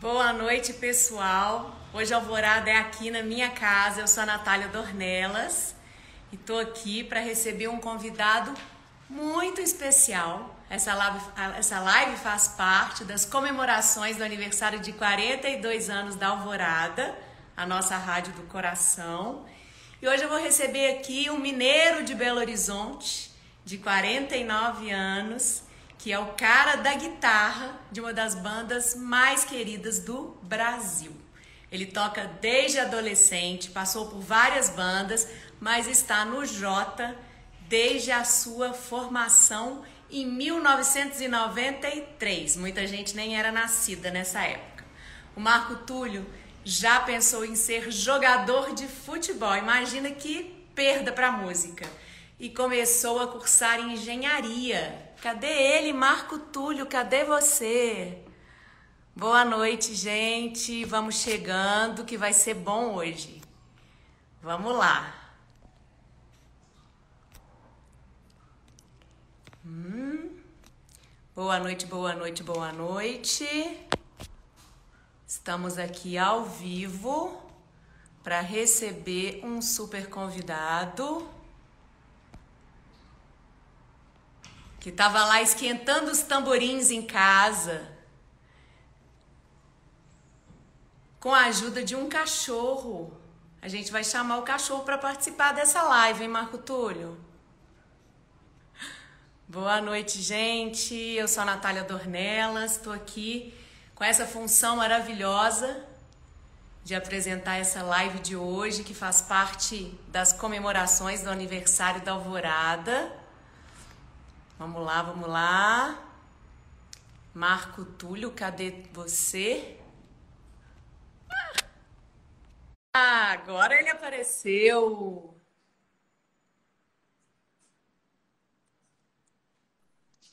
Boa noite, pessoal. Hoje a Alvorada é aqui na minha casa. Eu sou a Natália Dornelas e estou aqui para receber um convidado muito especial. Essa live, essa live faz parte das comemorações do aniversário de 42 anos da Alvorada, a nossa rádio do coração. E hoje eu vou receber aqui um mineiro de Belo Horizonte, de 49 anos que é o cara da guitarra de uma das bandas mais queridas do Brasil. Ele toca desde adolescente, passou por várias bandas, mas está no Jota desde a sua formação em 1993. Muita gente nem era nascida nessa época. O Marco Túlio já pensou em ser jogador de futebol. Imagina que perda para música. E começou a cursar engenharia Cadê ele, Marco Túlio? Cadê você? Boa noite, gente. Vamos chegando, que vai ser bom hoje. Vamos lá. Hum. Boa noite, boa noite, boa noite. Estamos aqui ao vivo para receber um super convidado. Que estava lá esquentando os tamborins em casa, com a ajuda de um cachorro. A gente vai chamar o cachorro para participar dessa live, hein, Marco Túlio? Boa noite, gente. Eu sou a Natália Dornelas, estou aqui com essa função maravilhosa de apresentar essa live de hoje, que faz parte das comemorações do aniversário da Alvorada. Vamos lá, vamos lá. Marco Túlio, cadê você? Ah, agora ele apareceu.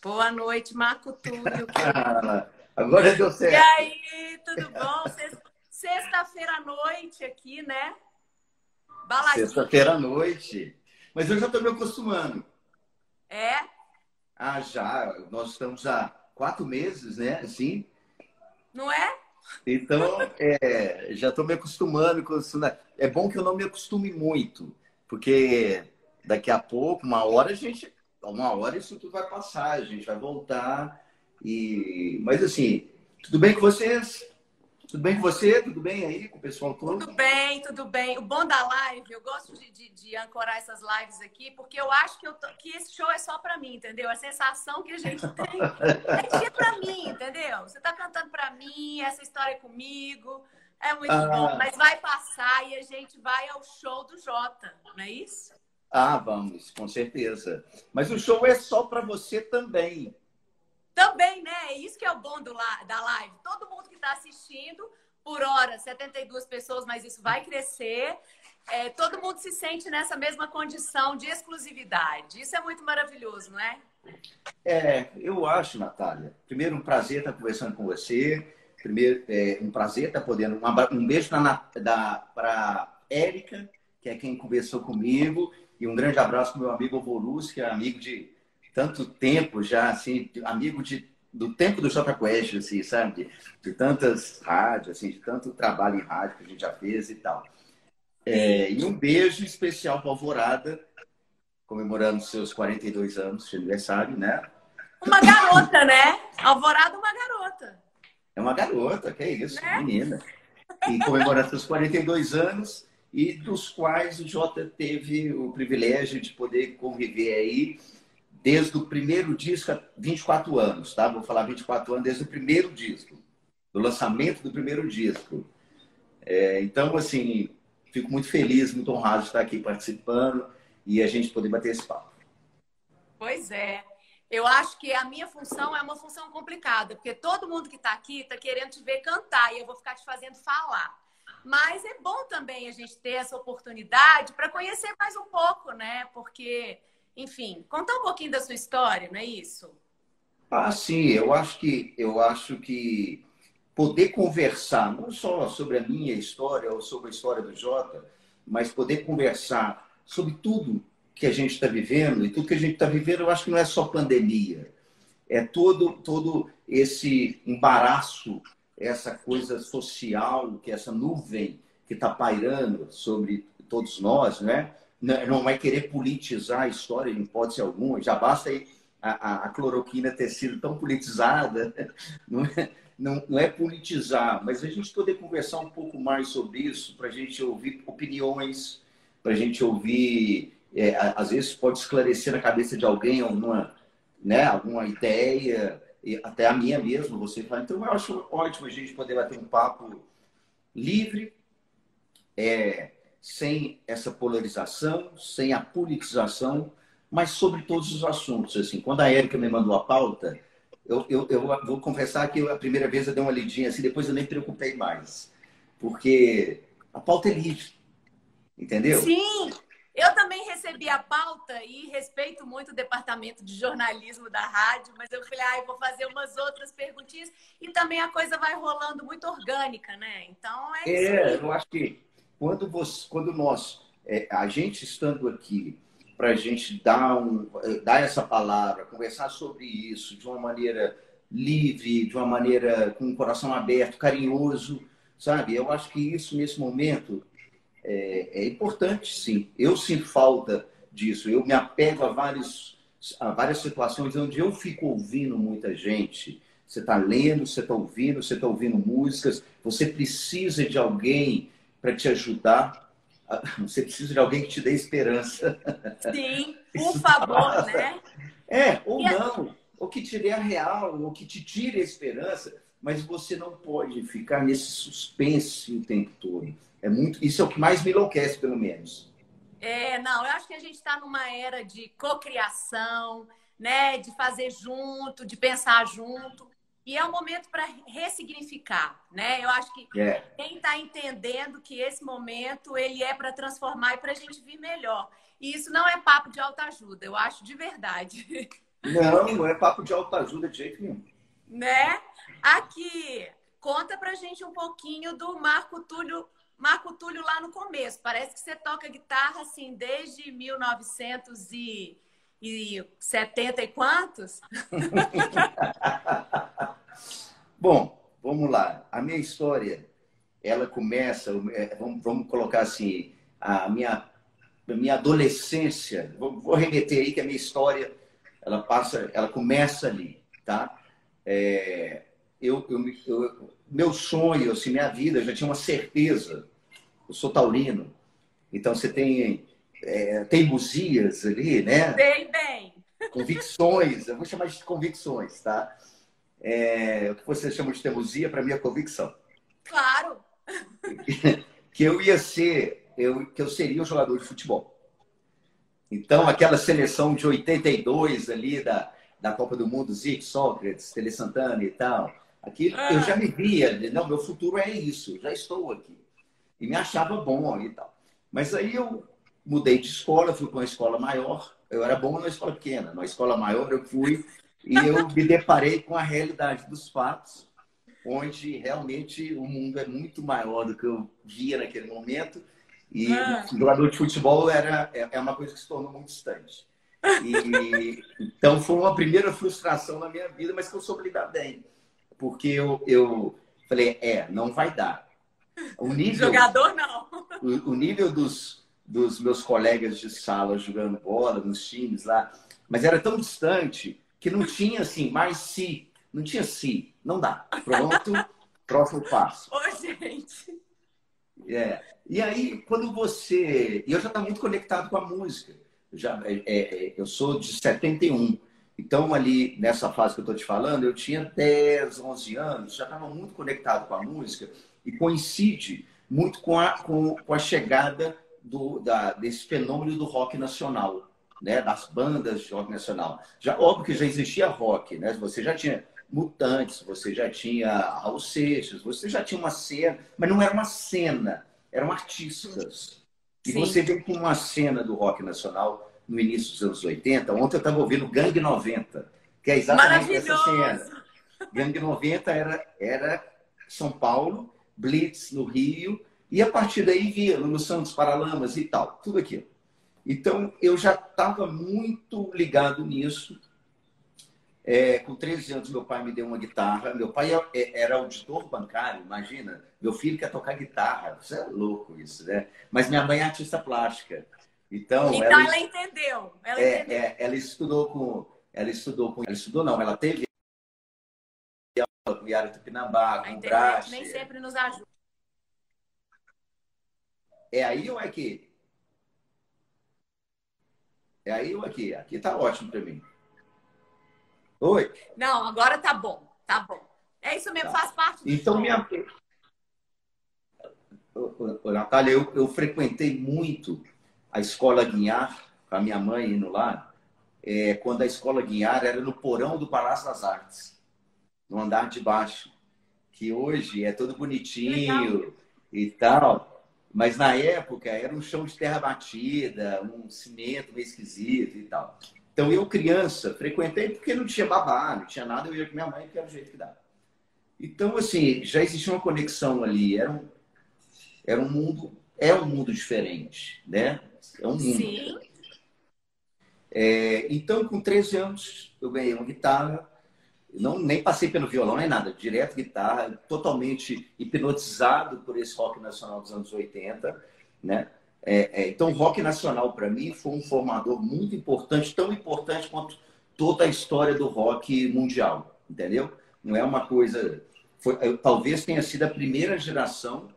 Boa noite, Marco Túlio. agora deu certo. E aí, tudo bom? Sexta-feira à noite aqui, né? Sexta-feira à noite. Mas eu já estou me acostumando. É? Ah, já. Nós estamos há quatro meses, né? Assim. Não é? Então, é, já estou me acostumando com isso. Né? É bom que eu não me acostume muito, porque daqui a pouco, uma hora a gente, uma hora isso tudo vai passar, a gente vai voltar. E, mas assim, tudo bem com vocês? Tudo bem com você? Tudo bem aí com o pessoal todo? Tudo bem, tudo bem. O bom da live, eu gosto de, de, de ancorar essas lives aqui, porque eu acho que, eu tô, que esse show é só para mim, entendeu? A sensação que a gente tem é dia para mim, entendeu? Você tá cantando para mim, essa história é comigo, é muito ah. bom. Mas vai passar e a gente vai ao show do Jota, não é isso? Ah, vamos, com certeza. Mas o show é só para você também. Também, né? É isso que é o bom do, da live. Todo mundo que está assistindo, por hora, 72 pessoas, mas isso vai crescer. É, todo mundo se sente nessa mesma condição de exclusividade. Isso é muito maravilhoso, não é? É, eu acho, Natália. Primeiro, um prazer estar conversando com você. Primeiro, é, um prazer estar podendo. Um, beijo para Érica, que é quem conversou comigo. E um grande abraço para meu amigo Volus, que é amigo de tanto tempo já, assim, amigo de, do tempo do Jota Quest, assim, sabe? De, de, tantas rádios, assim, de tanto trabalho em rádio que a gente já fez e tal. É, e um beijo especial para Alvorada, comemorando seus 42 anos de aniversário, né? Uma garota, né? Alvorada, uma garota. É uma garota, que é isso, né? menina. E comemorando seus 42 anos, e dos quais o Jota teve o privilégio de poder conviver aí desde o primeiro disco há 24 anos, tá? Vou falar 24 anos desde o primeiro disco, do lançamento do primeiro disco. É, então, assim, fico muito feliz, muito honrado de estar aqui participando e a gente poder bater esse papo. Pois é. Eu acho que a minha função é uma função complicada, porque todo mundo que está aqui está querendo te ver cantar e eu vou ficar te fazendo falar. Mas é bom também a gente ter essa oportunidade para conhecer mais um pouco, né? Porque enfim, contar um pouquinho da sua história, não é isso? Ah, sim, eu acho que eu acho que poder conversar não só sobre a minha história ou sobre a história do Jota, mas poder conversar sobre tudo que a gente está vivendo e tudo que a gente está vivendo, eu acho que não é só pandemia, é todo todo esse embaraço essa coisa social, que essa nuvem que está pairando sobre todos nós, né? Não vai querer politizar a história em hipótese alguma. Já basta a, a, a cloroquina ter sido tão politizada, não é, não, não é politizar, mas a gente poder conversar um pouco mais sobre isso, para a gente ouvir opiniões, para a gente ouvir, é, às vezes pode esclarecer na cabeça de alguém alguma, né, alguma ideia, até a minha mesmo, você fala. Então, eu acho ótimo a gente poder bater um papo livre, é, sem essa polarização, sem a politização, mas sobre todos os assuntos. Assim, quando a Érica me mandou a pauta, eu, eu, eu vou confessar que a primeira vez eu dei uma lidinha assim, depois eu nem preocupei mais, porque a pauta é livre, entendeu? Sim, eu também recebi a pauta e respeito muito o departamento de jornalismo da rádio, mas eu falei, ah, eu vou fazer umas outras perguntinhas e também a coisa vai rolando muito orgânica, né? Então é, isso. É, eu acho que quando, você, quando nós, é, a gente estando aqui, para a gente dar, um, dar essa palavra, conversar sobre isso de uma maneira livre, de uma maneira com o coração aberto, carinhoso, sabe? Eu acho que isso, nesse momento, é, é importante, sim. Eu sinto falta disso. Eu me apego a, vários, a várias situações onde eu fico ouvindo muita gente. Você está lendo, você está ouvindo, você está ouvindo músicas. Você precisa de alguém para te ajudar. Você precisa de alguém que te dê esperança. Sim, por favor, né? É, ou e não. A... Ou que te dê a real, ou que te tire a esperança. Mas você não pode ficar nesse suspense o tempo todo. É muito, isso é o que mais me enlouquece, pelo menos. É, não, eu acho que a gente está numa era de cocriação, né, de fazer junto, de pensar junto. E é um momento para ressignificar, né? Eu acho que é. quem está entendendo que esse momento ele é para transformar e para a gente vir melhor. E isso não é papo de autoajuda, eu acho de verdade. Não, não é papo de autoajuda de jeito nenhum. Né? Aqui, conta pra gente um pouquinho do Marco Túlio Marco Túlio lá no começo. Parece que você toca guitarra assim desde 1970 e quantos? Bom, vamos lá. A minha história, ela começa, é, vamos, vamos colocar assim, a minha, a minha adolescência. Vou, vou remeter aí que a minha história, ela passa, ela começa ali, tá? É, eu, eu, eu, meu sonho, assim, minha vida, eu já tinha uma certeza. Eu sou taurino, então você tem é, teimosias ali, né? Bem, bem. Convicções, eu vou chamar de convicções, tá? É, o que você chama de teimosia, para mim é convicção. Claro! que eu ia ser, eu, que eu seria um jogador de futebol. Então, aquela seleção de 82 ali da, da Copa do Mundo, Zico, Sócrates, Tele Santana e tal, aqui ah. eu já me via, não, meu futuro é isso, já estou aqui. E me achava bom e tal. Mas aí eu mudei de escola, fui para uma escola maior. Eu era bom numa escola pequena, numa escola maior eu fui e eu me deparei com a realidade dos fatos, onde realmente o mundo é muito maior do que eu via naquele momento. E ah. jogador de futebol era, é, é uma coisa que se tornou muito distante. E, então foi uma primeira frustração na minha vida, mas que eu soube lidar bem. Porque eu, eu falei, é, não vai dar. O nível, Jogador não. O, o nível dos, dos meus colegas de sala jogando bola nos times lá, mas era tão distante que não tinha assim, mais se. Não tinha se. Não dá. Pronto, próximo passo. Ô, gente. É. E aí, quando você. E eu já estava muito conectado com a música. Eu, já, é, é, eu sou de 71. Então, ali nessa fase que eu estou te falando, eu tinha 10, 11 anos, já estava muito conectado com a música e coincide muito com a, com, com a chegada do, da, desse fenômeno do rock nacional, né? das bandas de rock nacional. Já, óbvio que já existia rock, né? você já tinha Mutantes, você já tinha Raul Seixas, você já tinha uma cena, mas não era uma cena, eram artistas. E Sim. você vê com uma cena do rock nacional no início dos anos 80. Ontem eu estava ouvindo Gangue 90, que é exatamente essa cena. Gangue 90 era, era São Paulo, Blitz no Rio, e a partir daí via no Santos Paralamas e tal, tudo aquilo. Então eu já estava muito ligado nisso. É, com 13 anos, meu pai me deu uma guitarra. Meu pai é, é, era auditor bancário, imagina. Meu filho quer tocar guitarra. Isso é louco, isso, né? Mas minha mãe é artista plástica. Então, então ela, ela entendeu. Ela, é, entendeu. É, ela estudou com. Ela estudou com. Ela estudou, não, ela teve aula com Yara Tupinambá, com Brache. nem sempre nos ajuda. É aí ou é aqui? É aí ou aqui? Aqui tá ótimo para mim. Oi? Não, agora tá bom. Tá bom. É isso mesmo, tá. faz parte do Então, show. minha. Natália, eu, eu frequentei muito a escola Guinhar, com a minha mãe indo lá, é, quando a escola Guinhar era no porão do Palácio das Artes, no andar de baixo, que hoje é todo bonitinho Legal. e tal, mas na época era um chão de terra batida, um cimento meio esquisito e tal. Então, eu, criança, frequentei porque não tinha babá, não tinha nada, eu ia com minha mãe, que era o jeito que dava. Então, assim, já existia uma conexão ali. Era um, era um mundo, é um mundo diferente, né? É um mundo. Sim. É, então, com 13 anos, eu ganhei uma guitarra. Não, nem passei pelo violão, nem nada. Direto guitarra, totalmente hipnotizado por esse rock nacional dos anos 80, né? É, é, então, o rock nacional, para mim, foi um formador muito importante, tão importante quanto toda a história do rock mundial, entendeu? Não é uma coisa. Foi, talvez tenha sido a primeira geração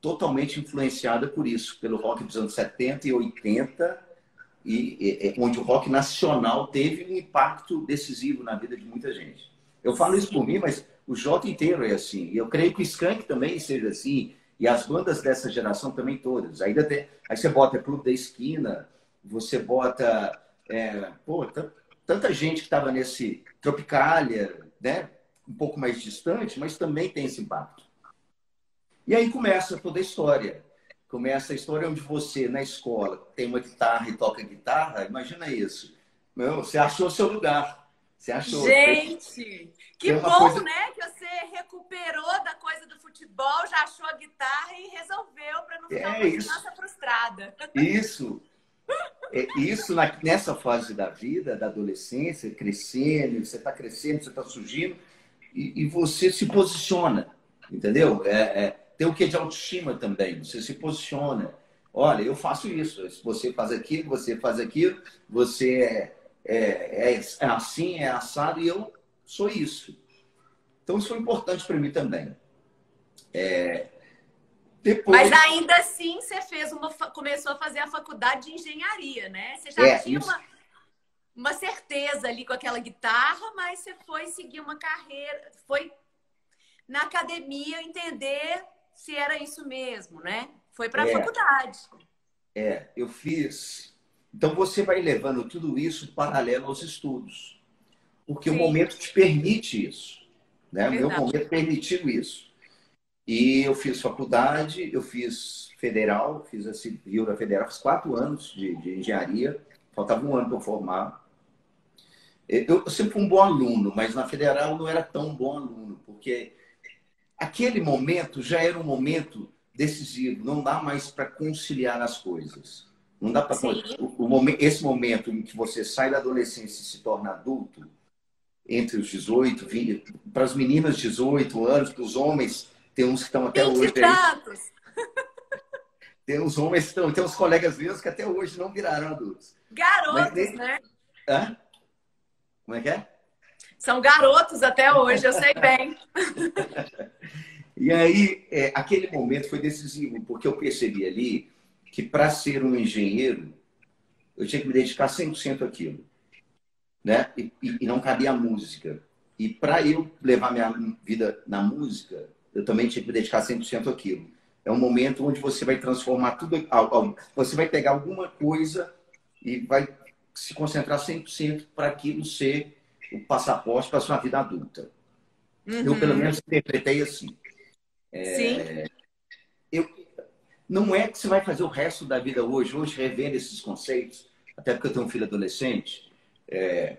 totalmente influenciada por isso, pelo rock dos anos 70 e 80, e, e, onde o rock nacional teve um impacto decisivo na vida de muita gente. Eu falo isso por mim, mas o Jota inteiro é assim. E eu creio que o Skank também seja assim. E as bandas dessa geração também todas. Aí, até, aí você bota Clube da Esquina, você bota. É, pô, tanta gente que estava nesse Tropicália, né? um pouco mais distante, mas também tem esse impacto. E aí começa toda a história. Começa a história onde você, na escola, tem uma guitarra e toca guitarra. Imagina isso. Meu, você achou seu lugar. Você achou. Gente, que bom, coisa... né? Que você recuperou da coisa do futebol, já achou a guitarra e resolveu para não ficar é uma isso. criança frustrada. Isso. É, isso na, nessa fase da vida, da adolescência, crescendo, você está crescendo, você está surgindo, e, e, você se posiciona, entendeu? É, é, tem o que de autoestima também, você se posiciona. Olha, eu faço isso, você faz aquilo, você faz aquilo, você é é, é, é assim, é assado, e eu sou isso. Então, isso foi importante para mim também. É, depois... Mas ainda assim, você fez uma, começou a fazer a faculdade de engenharia, né? Você já é, tinha uma, uma certeza ali com aquela guitarra, mas você foi seguir uma carreira, foi na academia entender se era isso mesmo, né? Foi para a é, faculdade. É, eu fiz então você vai levando tudo isso paralelo aos estudos, porque Sim. o momento te permite isso. Né? O meu momento permitiu isso. E eu fiz faculdade, eu fiz federal, fiz a civil da federal, fiz quatro anos de, de engenharia, faltava um ano para eu formar. Eu, eu sempre fui um bom aluno, mas na federal não era tão bom aluno, porque aquele momento já era um momento decisivo, não dá mais para conciliar as coisas. Não dá para. Esse momento em que você sai da adolescência e se torna adulto, entre os 18, 20, para as meninas 18 anos, para os homens, tem uns que estão até hoje. Tantos. Tem uns homens que estão, tem uns colegas meus que até hoje não viraram adultos. Garotos, Mas, né? Hã? Como é que é? São garotos até hoje, eu sei bem. e aí, é, aquele momento foi decisivo, porque eu percebi ali que para ser um engenheiro, eu tinha que me dedicar 100% àquilo. Né? E, e, não cabia a música. E para eu levar minha vida na música, eu também tinha que me dedicar 100% àquilo. É um momento onde você vai transformar tudo. Você vai pegar alguma coisa e vai se concentrar 100% para aquilo ser o passaporte para a sua vida adulta. Uhum. Eu, pelo menos, interpretei assim. É, Sim. Eu, não é que você vai fazer o resto da vida hoje, hoje revendo esses conceitos, até porque eu tenho um filho adolescente, é...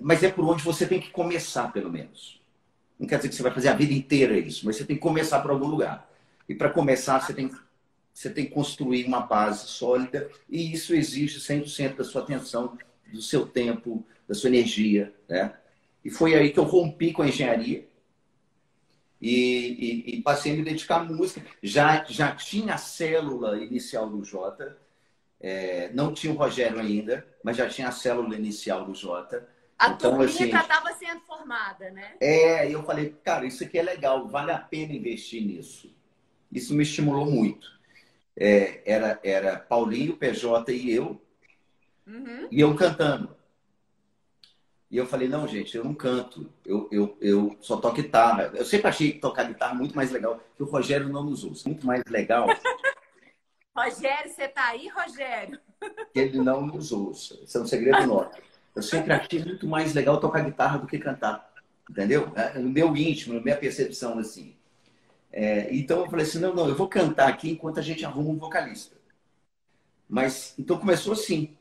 mas é por onde você tem que começar, pelo menos. Não quer dizer que você vai fazer a vida inteira isso, mas você tem que começar por algum lugar. E para começar, você tem, você tem que construir uma base sólida, e isso exige 100% da sua atenção, do seu tempo, da sua energia. Né? E foi aí que eu rompi com a engenharia e, e, e passei a me dedicar à música. Já, já tinha a célula inicial do Jota, é, não tinha o Rogério ainda, mas já tinha a célula inicial do Jota. A então, turminha assim, já estava sendo formada, né? É, e eu falei, cara, isso aqui é legal, vale a pena investir nisso. Isso me estimulou muito. É, era, era Paulinho, PJ e eu, uhum. e eu cantando. E eu falei, não, gente, eu não canto, eu, eu, eu só toco guitarra. Eu sempre achei tocar guitarra muito mais legal que o Rogério não nos usa. Muito mais legal. Rogério, você tá aí, Rogério? Que ele não nos ouça. Isso é um segredo nosso. Eu sempre achei muito mais legal tocar guitarra do que cantar. Entendeu? É, no meu íntimo, na minha percepção, assim. É, então eu falei assim, não, não, eu vou cantar aqui enquanto a gente arruma um vocalista. Mas, então começou assim.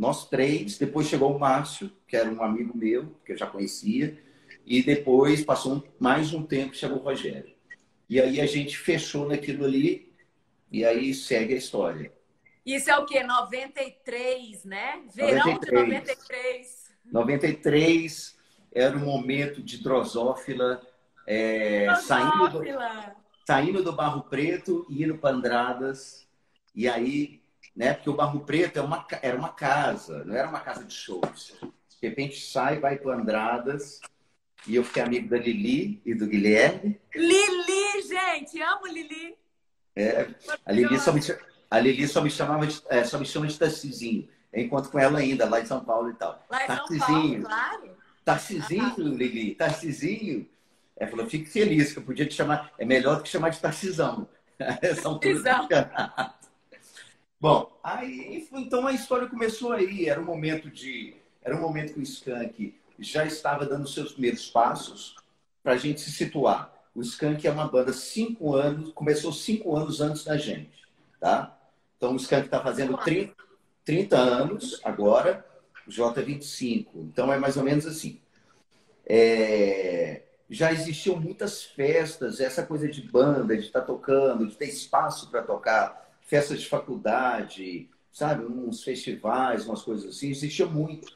Nós três, depois chegou o Márcio, que era um amigo meu, que eu já conhecia, e depois passou mais um tempo chegou o Rogério. E aí a gente fechou naquilo ali, e aí segue a história. Isso é o quê? 93, né? Verão 93. de 93. 93 era um momento de drosófila, é, drosófila. Saindo, do, saindo do Barro Preto e indo para Andradas. E aí né? Porque o Barro Preto é uma, era uma casa, não era uma casa de shows. De repente sai, vai para Andradas, e eu fiquei amigo da Lili e do Guilherme. Lili, gente, amo Lili. É, a Lili só me, a Lili só me chamava de, é, só me chama de Tarcisinho. Eu encontro com ela ainda, lá em São Paulo e tal. Lá em Tarcisinho. São Paulo, claro. Tarcisinho, ah. Lili, Tarcisinho. Ela falou, fique feliz, que eu podia te chamar. É melhor do que chamar de Tarcisão. São todos Bom, aí então a história começou aí. Era um momento de, era um momento que o Skank já estava dando seus primeiros passos para a gente se situar. O Skank é uma banda cinco anos, começou cinco anos antes da gente, tá? Então o Skank está fazendo 30, 30 anos agora, o J 25. Então é mais ou menos assim. É... Já existiam muitas festas, essa coisa de banda, de estar tá tocando, de ter espaço para tocar festas de faculdade, sabe? Uns festivais, umas coisas assim, existia muito.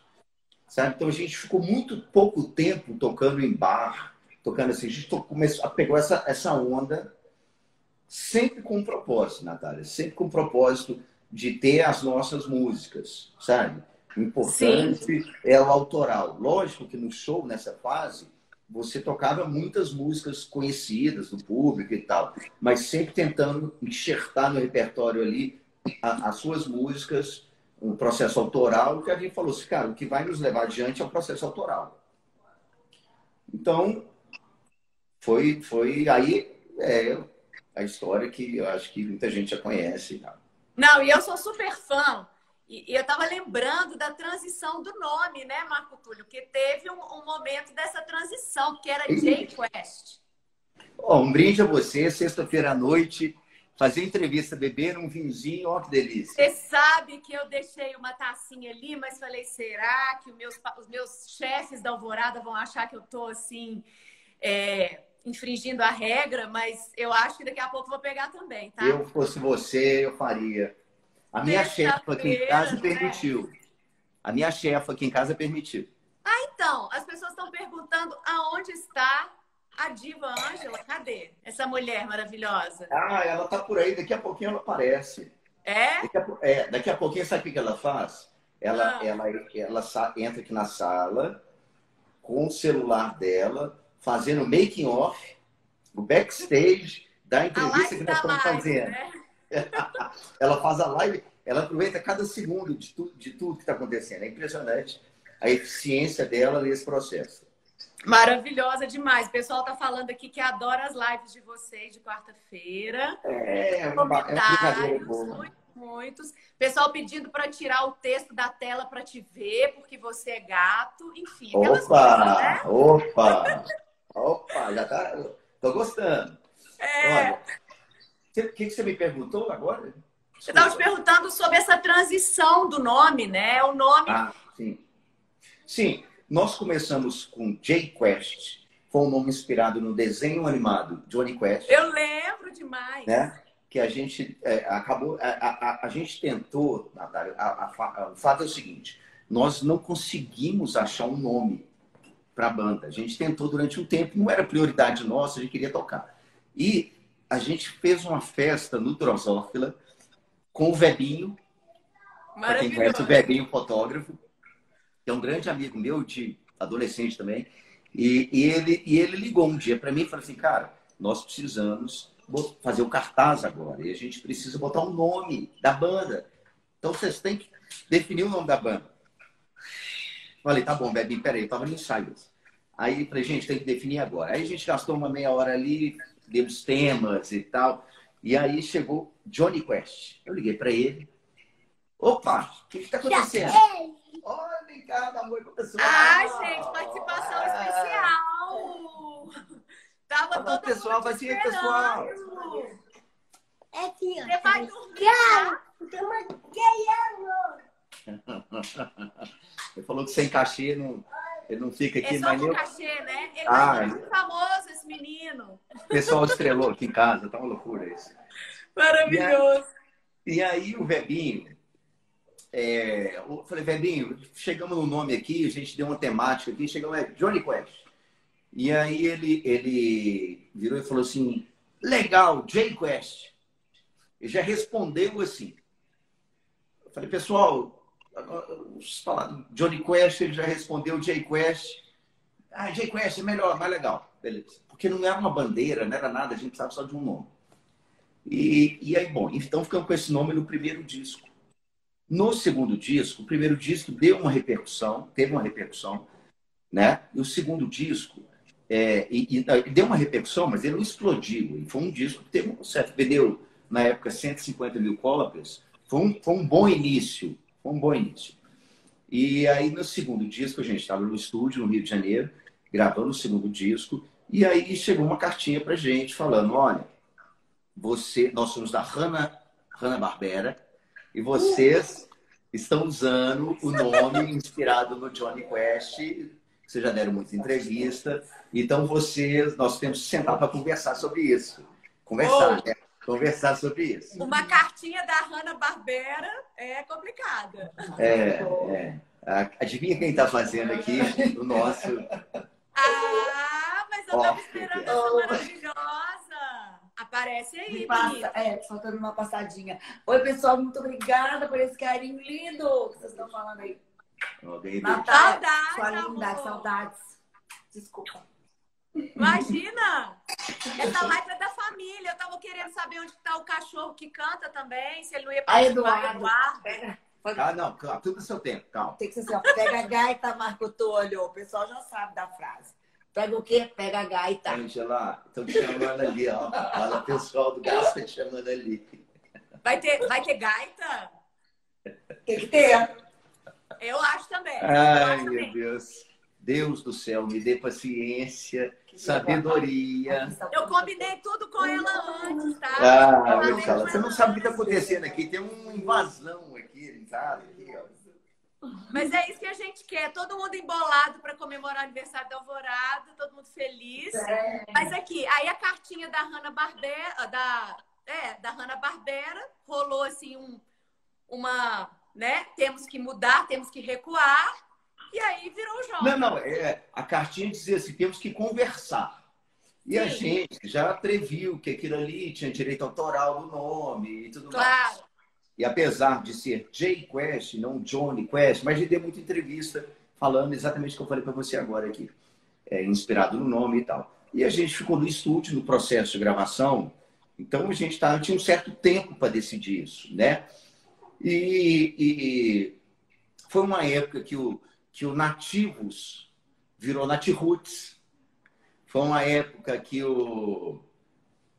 Sabe? Então a gente ficou muito pouco tempo tocando em bar, tocando assim. A gente começou, pegou essa, essa onda sempre com um propósito, Natália, sempre com o propósito de ter as nossas músicas, sabe? O importante Sim. é o autoral. Lógico que no show, nessa fase, você tocava muitas músicas conhecidas do público e tal, mas sempre tentando enxertar no repertório ali as suas músicas, um processo autoral, que a gente falou assim, cara, o que vai nos levar adiante é o processo autoral. Então, foi, foi aí é, a história que eu acho que muita gente já conhece. Não, e eu sou super fã e, eu estava lembrando da transição do nome, né, Marco Túlio? Que teve um, um momento dessa transição, que era J-Quest. Oh, um brinde a você, sexta-feira à noite, fazer entrevista, beber um vinhozinho, ó que delícia. Você sabe que eu deixei uma tacinha ali, mas falei, será que os meus, os meus chefes da Alvorada vão achar que eu tô assim, é, infringindo a regra? Mas eu acho que daqui a pouco vou pegar também, tá? Eu fosse você, eu faria. A minha chefa aqui em casa né? permitiu. A minha chefa aqui em casa permitiu. Ah, então, as pessoas estão perguntando aonde está a diva Ângela. Cadê essa mulher maravilhosa? Ah, ela tá por aí, daqui a pouquinho ela aparece. É? Daqui a, é, daqui a pouquinho, sabe o que ela faz? Ela, ah. ela, ela, ela entra aqui na sala com o celular dela, fazendo making off, o backstage da entrevista que nós estamos fazendo. Né? ela faz a live, ela aproveita cada segundo de, tu, de tudo que está acontecendo. É impressionante a eficiência dela nesse processo. Maravilhosa demais. O pessoal está falando aqui que adora as lives de vocês de quarta-feira. É, é uma, é brincadeira boa. Muitos. Pessoal pedindo para tirar o texto da tela para te ver, porque você é gato. Enfim, opa, coisas, né? Opa! Opa, já tá. Tô gostando. É. Olha, o que, você me perguntou agora? Desculpa. Eu estava te perguntando sobre essa transição do nome, né? O nome. Ah, sim. Sim, nós começamos com J-Quest. Foi um nome inspirado no desenho animado Johnny Quest. Eu lembro demais. Né? Que a gente é, acabou. A, a, a, gente tentou, Natália, a, o fato é o seguinte: nós não conseguimos achar um nome para a banda. A gente tentou durante um tempo, não era prioridade nossa, a gente queria tocar. E a gente fez uma festa no Drosófila com o Vebinho, para quem conhece o Vebinho, fotógrafo, que é um grande amigo meu de adolescente também. E, e ele, e ele ligou um dia para mim e falou assim, cara, nós precisamos fazer o cartaz agora. E a gente precisa botar o um nome da banda. Então vocês têm que definir o nome da banda. Falei, tá bom, Bebinho, peraí, eu tava no ensaio. Aí falei, gente, tem que definir agora. Aí a gente gastou uma meia hora ali, deu os temas e tal. E aí chegou Johnny Quest. Eu liguei para ele. Opa, o que está acontecendo? Olha, Ricardo, amor com pessoal. Ah, gente, participação especial. Tava todo pessoal, vai ser pessoal. É aqui, ó. Você vai dormir, tá? Ele falou que sem cachê não, ele não fica aqui, é só mas com eu... cachê, né? Ele ah, é muito famoso, esse menino. O pessoal estrelou aqui em casa, tá uma loucura isso. Maravilhoso. E aí, e aí o Vebinho, é, eu falei, Vebinho, chegamos no nome aqui, a gente deu uma temática aqui, chegamos, é Johnny Quest. E aí ele, ele virou e falou assim, legal, J Quest. Ele já respondeu assim. Eu falei, pessoal, falar Johnny Quest, ele já respondeu J Quest. Ah, J Quest é melhor, mais legal. Beleza. Porque não era uma bandeira, não era nada, a gente precisava só de um nome. E, e aí, bom, então ficamos com esse nome no primeiro disco. No segundo disco, o primeiro disco deu uma repercussão, teve uma repercussão, né? E o segundo disco é, e, e, deu uma repercussão, mas ele não explodiu. E foi um disco que teve um certo, vendeu na época 150 mil cópias. Foi um, foi um bom início foi um bom início. E aí, no segundo disco, a gente estava no estúdio, no Rio de Janeiro, gravando o segundo disco, e aí chegou uma cartinha para gente falando: olha, você, nós somos da Hanna, Hanna Barbera, e vocês estão usando o nome inspirado no Johnny Quest. Vocês já deram muita entrevista, então vocês, nós temos que sentar para conversar sobre isso. Conversar, oh. né? conversar sobre isso. Uma cartinha da Hanna-Barbera é complicada. É, é. Adivinha quem está fazendo aqui o nosso... Ah, mas eu estava esperando essa maravilhosa. Aparece aí, Passa, É, faltando uma passadinha. Oi, pessoal, muito obrigada por esse carinho lindo que vocês estão falando aí. Natália, saudades, sua linda, saudades. Desculpa. Imagina! Essa live é da família. Eu tava querendo saber onde está o cachorro que canta também, se ele não ia participar. Eduardo. Eduardo. Pega. Ah, não, calma, tudo no seu tempo, calma. Tem que ser assim, ó, pega a gaita, marca o tolho. O pessoal já sabe da frase. Pega o quê? Pega a gaita. Angela, estão te chamando ali, ó. Olha o pessoal do gasto te chamando ali. Vai ter, vai ter gaita? Tem que ter. Eu acho também. Ai, acho meu também. Deus. Deus do céu, me dê paciência sabedoria. Eu combinei tudo com ela antes, tá? Ah, meu cara, você não sabe o que está acontecendo aqui. Tem uma invasão aqui, sabe? Mas é isso que a gente quer. Todo mundo embolado para comemorar o aniversário da Alvorada, todo mundo feliz. É. Mas aqui, aí a cartinha da Hanna Barbera, da, é, da Hanna Barbera, rolou assim um, uma, né? Temos que mudar, temos que recuar. E aí virou jogo. Não, não, é, a cartinha dizia assim: temos que conversar. E Sim. a gente já previu que aquilo ali tinha direito autoral do nome e tudo claro. mais. E apesar de ser Jay Quest, não Johnny Quest, mas gente deu muita entrevista falando exatamente o que eu falei para você agora aqui, é, inspirado no nome e tal. E a gente ficou no estúdio, no processo de gravação, então a gente tá, tinha um certo tempo para decidir isso, né? E, e, foi uma época que o, que o Nativos virou Natiroots. Foi uma época que o.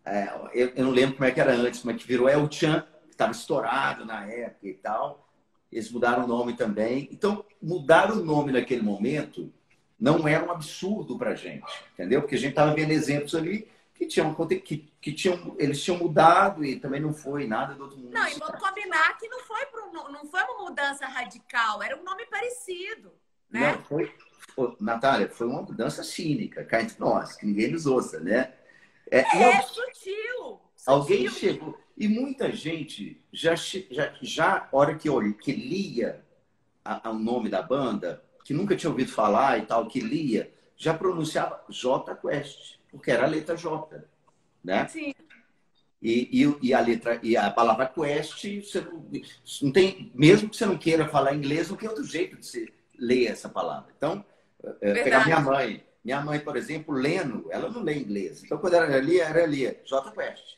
É, eu, eu, não lembro como é que era antes, mas que virou El Chan, que estava estourado na época e tal. Eles mudaram o nome também. Então, mudar o nome naquele momento não era um absurdo para gente, entendeu? Porque a gente estava vendo exemplos ali que tinham, que, que tinham, eles tinham mudado e também não foi nada do outro mundo. Não, e vamos combinar que não foi, pro, não foi uma mudança radical, era um nome parecido. Né? Não, foi, foi, Natália, foi uma mudança cínica, cá entre nós, que ninguém nos ouça, né? É, é sutil, Alguém chegou. E muita gente já, já, já hora que, olha, que lia o nome da banda, que nunca tinha ouvido falar e tal, que lia, já pronunciava J Quest, porque era a letra J, né? Sim. E, e, e, a letra e a palavra quest, você não, não, tem, mesmo que você não queira falar inglês, não tem outro jeito de se ler essa palavra. Então, é, pegar minha mãe, minha mãe, por exemplo, lendo, ela não lê inglês. Então, quando ela lia, era lia J Quest.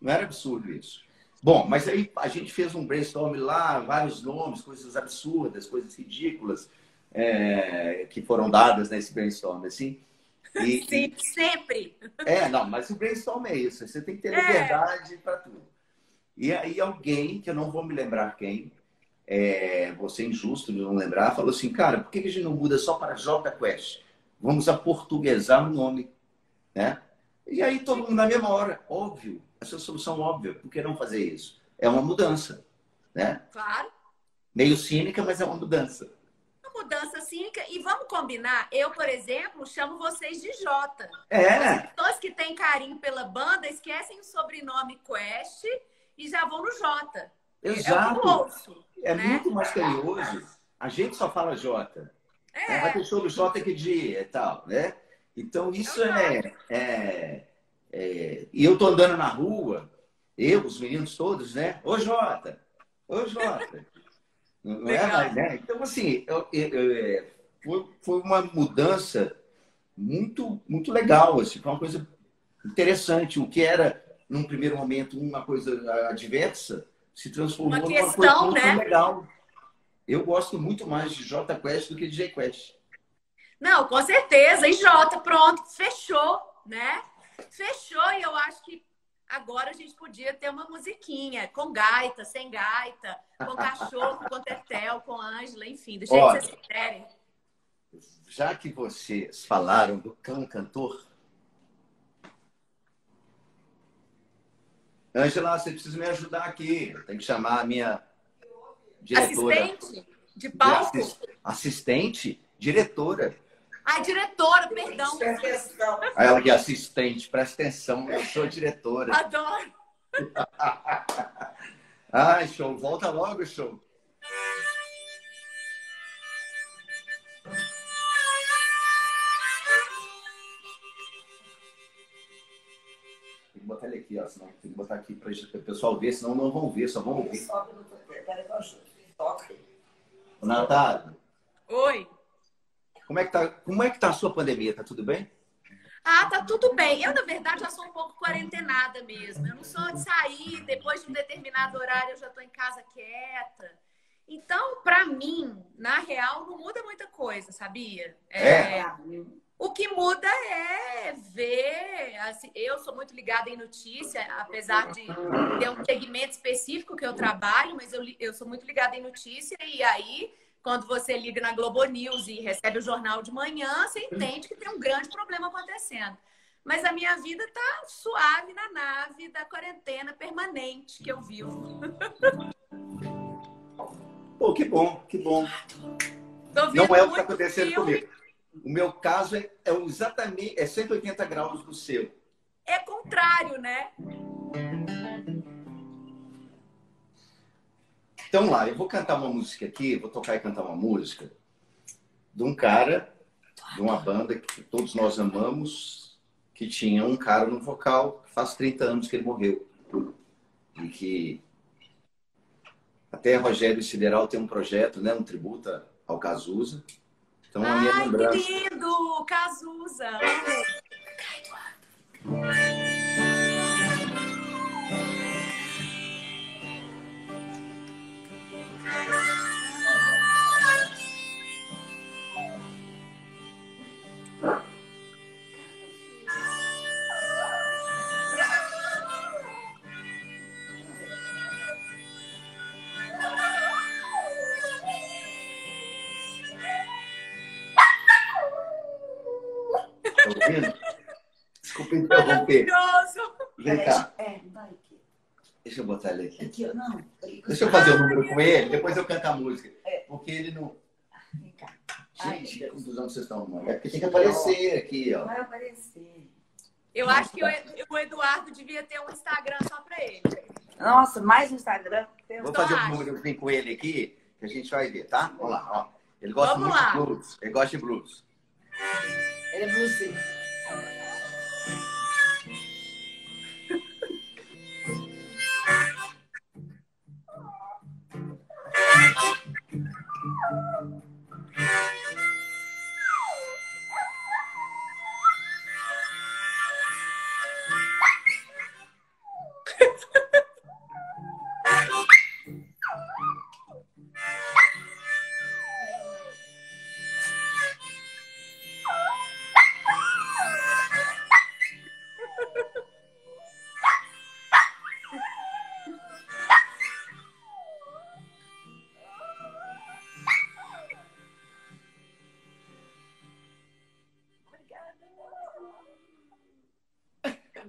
Não era absurdo isso. Bom, mas aí a gente fez um brainstorm lá, vários nomes, coisas absurdas, coisas ridículas é, que foram dadas nesse brainstorm, assim. E, Sim, sempre. É, não, mas o brainstorm é isso. Você tem que ter é. liberdade para tudo. E aí alguém, que eu não vou me lembrar quem, é, vou ser injusto de não lembrar, falou assim, cara, por que a gente não muda só para JQuest? Vamos aportuguesar o nome, né? E aí todo mundo na mesma hora, óbvio, essa é a solução óbvia, por que não fazer isso? É uma mudança, né? Claro. Meio cínica, mas é uma mudança mudança cínica. E vamos combinar, eu, por exemplo, chamo vocês de Jota. É. As pessoas que têm carinho pela banda esquecem o sobrenome Quest e já vão no Jota. Exato. É, ouço, é né? muito mais carinhoso. A gente só fala Jota. É. Vai ter show do Jota que dia e tal, né? Então, isso é, é, é, E eu tô andando na rua, eu, os meninos todos, né? Ô, Jota! Ô, Jota! Não é mais, né? Então, assim, eu, eu, eu, é, foi, foi uma mudança muito, muito legal, assim, foi uma coisa interessante. O que era, num primeiro momento, uma coisa adversa, se transformou uma questão, numa coisa muito né? legal. Eu gosto muito mais de J Quest do que de J Quest. Não, com certeza. E J, pronto, fechou, né? Fechou e eu acho que Agora a gente podia ter uma musiquinha com gaita, sem gaita, com cachorro, com tetel, com Ângela, enfim, do jeito Olha, que vocês quiserem. Já que vocês falaram do cão cantor, Ângela, você precisa me ajudar aqui. Tem que chamar a minha diretora. Assistente de palco? Assistente, diretora. Ai, diretora, perdão. Aí ela que é assistente, presta atenção, eu sou diretora. Adoro. Ai, show, volta logo, show. Que botar ele aqui, ó, senão tem que botar aqui para o pessoal ver, senão não vão ver, só vão ouvir. Natália. Oi. Como é que tá, como é que tá a sua pandemia? Tá tudo bem? Ah, tá tudo bem. Eu, na verdade, já sou um pouco quarentenada mesmo. Eu não sou de sair, depois de um determinado horário eu já tô em casa quieta. Então, para mim, na real, não muda muita coisa, sabia? É. é. O que muda é ver. Assim, eu sou muito ligada em notícia, apesar de ter um segmento específico que eu trabalho, mas eu, eu sou muito ligada em notícia, e aí quando você liga na Globo News e recebe o jornal de manhã, você entende que tem um grande problema acontecendo. Mas a minha vida tá suave na nave da quarentena permanente que eu vivo. Pô, que bom, que bom. Não é o que está acontecendo filme. comigo. O meu caso é, é exatamente é 180 graus do seu. É contrário, né? Então lá, eu vou cantar uma música aqui, vou tocar e cantar uma música de um cara, de uma banda que todos nós amamos, que tinha um cara no vocal, faz 30 anos que ele morreu. E que até Rogério Sideral tem um projeto, né, um tributo ao Cazuza. Então, a minha Ai, lembrança... que lindo! Cazuza! Maravilhoso! Vem cá. É, vai aqui. Deixa eu botar ele aqui. Aqui, não. Deixa eu fazer o um número com ele, depois eu canto a música. É. Porque ele não. Vem cá. Gente, que confusão vocês estão arrumando. É porque tem que aparecer aqui, ó. Vai aparecer. Eu acho que o Eduardo devia ter um Instagram só pra ele. Nossa, mais um Instagram. Vou fazer um número com ele aqui, que a gente vai ver, tá? Vamos lá, ó. Ele gosta Vamos muito lá. de blues. Ele gosta de blues. Ele é bluseiro.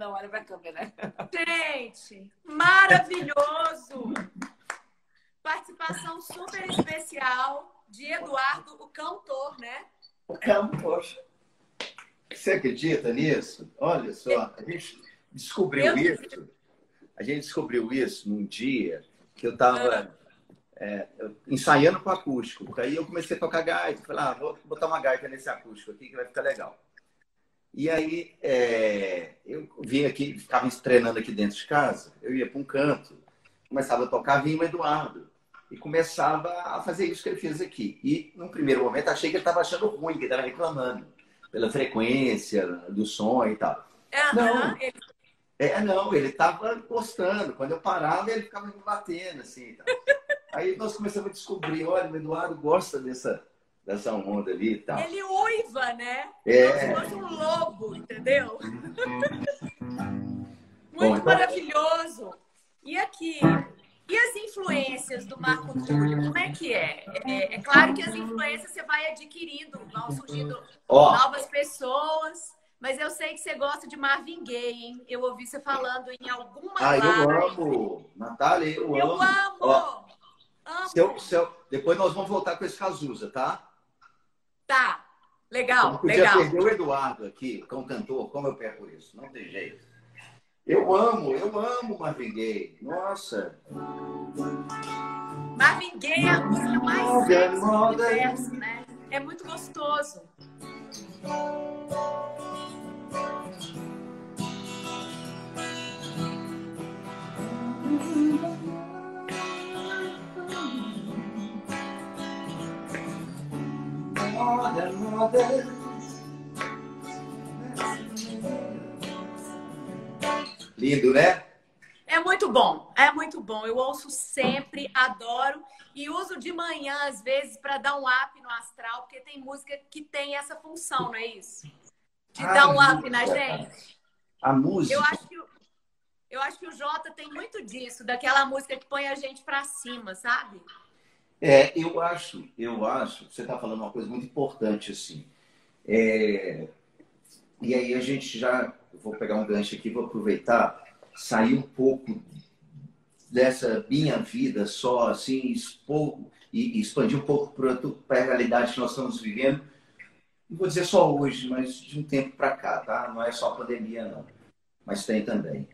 Não, olha pra câmera. Gente, maravilhoso! Participação super especial de Eduardo, o cantor, né? O cantor. Você acredita nisso? Olha só, a gente descobriu isso. A gente descobriu isso num dia que eu estava Ah. ensaiando com acústico. Aí eu comecei a tocar gaita. Falei, ah, vou botar uma gaita nesse acústico aqui que vai ficar legal. E aí é, eu vim aqui, ficava treinando aqui dentro de casa. Eu ia para um canto, começava a tocar, vinha o Eduardo. E começava a fazer isso que ele fez aqui. E, num primeiro momento, achei que ele estava achando ruim, que ele estava reclamando pela frequência do som e tal. Aham, Não. ele- É, não, ele estava gostando. Quando eu parava, ele ficava me batendo, assim. tal. Aí nós começamos a descobrir, olha, o Eduardo gosta dessa, dessa onda ali e tal. ele né? É. Como se fosse um lobo, entendeu? Bom, Muito então- maravilhoso. E aqui, e as influências do Marco Túlio, como é que é? é? é claro que as influências você vai adquirindo, vão surgindo Ó, novas pessoas, mas eu sei que você gosta de Marvin Gaye, hein? Eu ouvi você falando em alguma ah, eu live. amo. Natália, eu, Eu amo. amo! Ó, amo! se eu- se eu- Depois nós vamos voltar com esse Cazuza, tá? Tá, Eu legal, não podia legal. perder o Eduardo aqui, como cantor, como eu perco isso? Não tem jeito. Eu amo, eu amo Marvin Gaye. Nossa. Marvin Gaye é a música mais sexy do universo, né? É muito gostoso. Lindo, né? É muito bom, é muito bom. Eu ouço sempre, adoro e uso de manhã às vezes para dar um up no astral, porque tem música que tem essa função, não é isso? De Ah, dar um up na gente. A música. Eu acho que o- eu acho que o Jota tem muito disso, daquela música que põe a gente para cima, sabe? É, eu acho, eu acho, você está falando uma coisa muito importante, assim. É, e aí a gente já, vou pegar um gancho aqui, vou aproveitar, sair um pouco dessa minha vida só, assim, expor e, e expandir um pouco para a realidade que nós estamos vivendo. Não vou dizer só hoje, mas de um tempo para cá, tá? Não é só a pandemia, não. Mas tem também.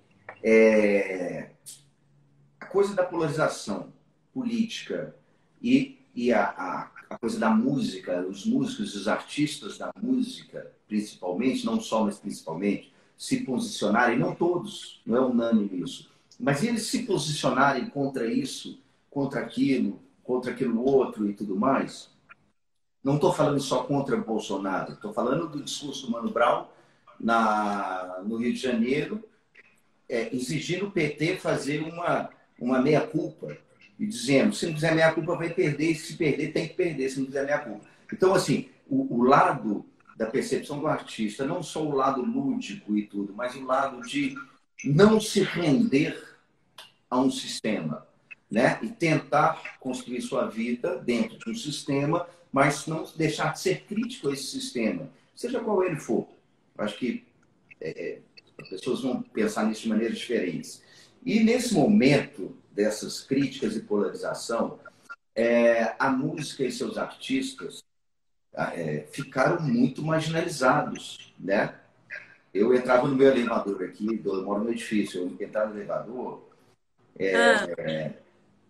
É, a coisa da polarização política e, e a, a, a coisa da música, os músicos, os artistas da música, principalmente, não só, mas principalmente, se posicionarem, não todos, não é unânime isso, mas eles se posicionarem contra isso, contra aquilo, contra aquilo outro e tudo mais. Não estou falando só contra Bolsonaro, estou falando do discurso do Mano Brown na, no Rio de Janeiro, é, exigindo o PT fazer uma, uma meia-culpa e dizendo, se não fizer meia culpa vai perder, e se perder tem que perder, se não fizer meia culpa. Então, assim, o, o, lado da percepção do artista, não só o lado lúdico e tudo, mas o lado de não se render a um sistema, né? E tentar construir sua vida dentro de um sistema, mas não deixar de ser crítico a esse sistema, seja qual ele for. Acho que é, as pessoas vão pensar nisso de maneiras diferentes. E nesse momento dessas críticas e polarização, é, a música e seus artistas é, ficaram muito marginalizados, né? Eu entrava no meu elevador aqui, eu moro no edifício, eu entrava no elevador é, ah.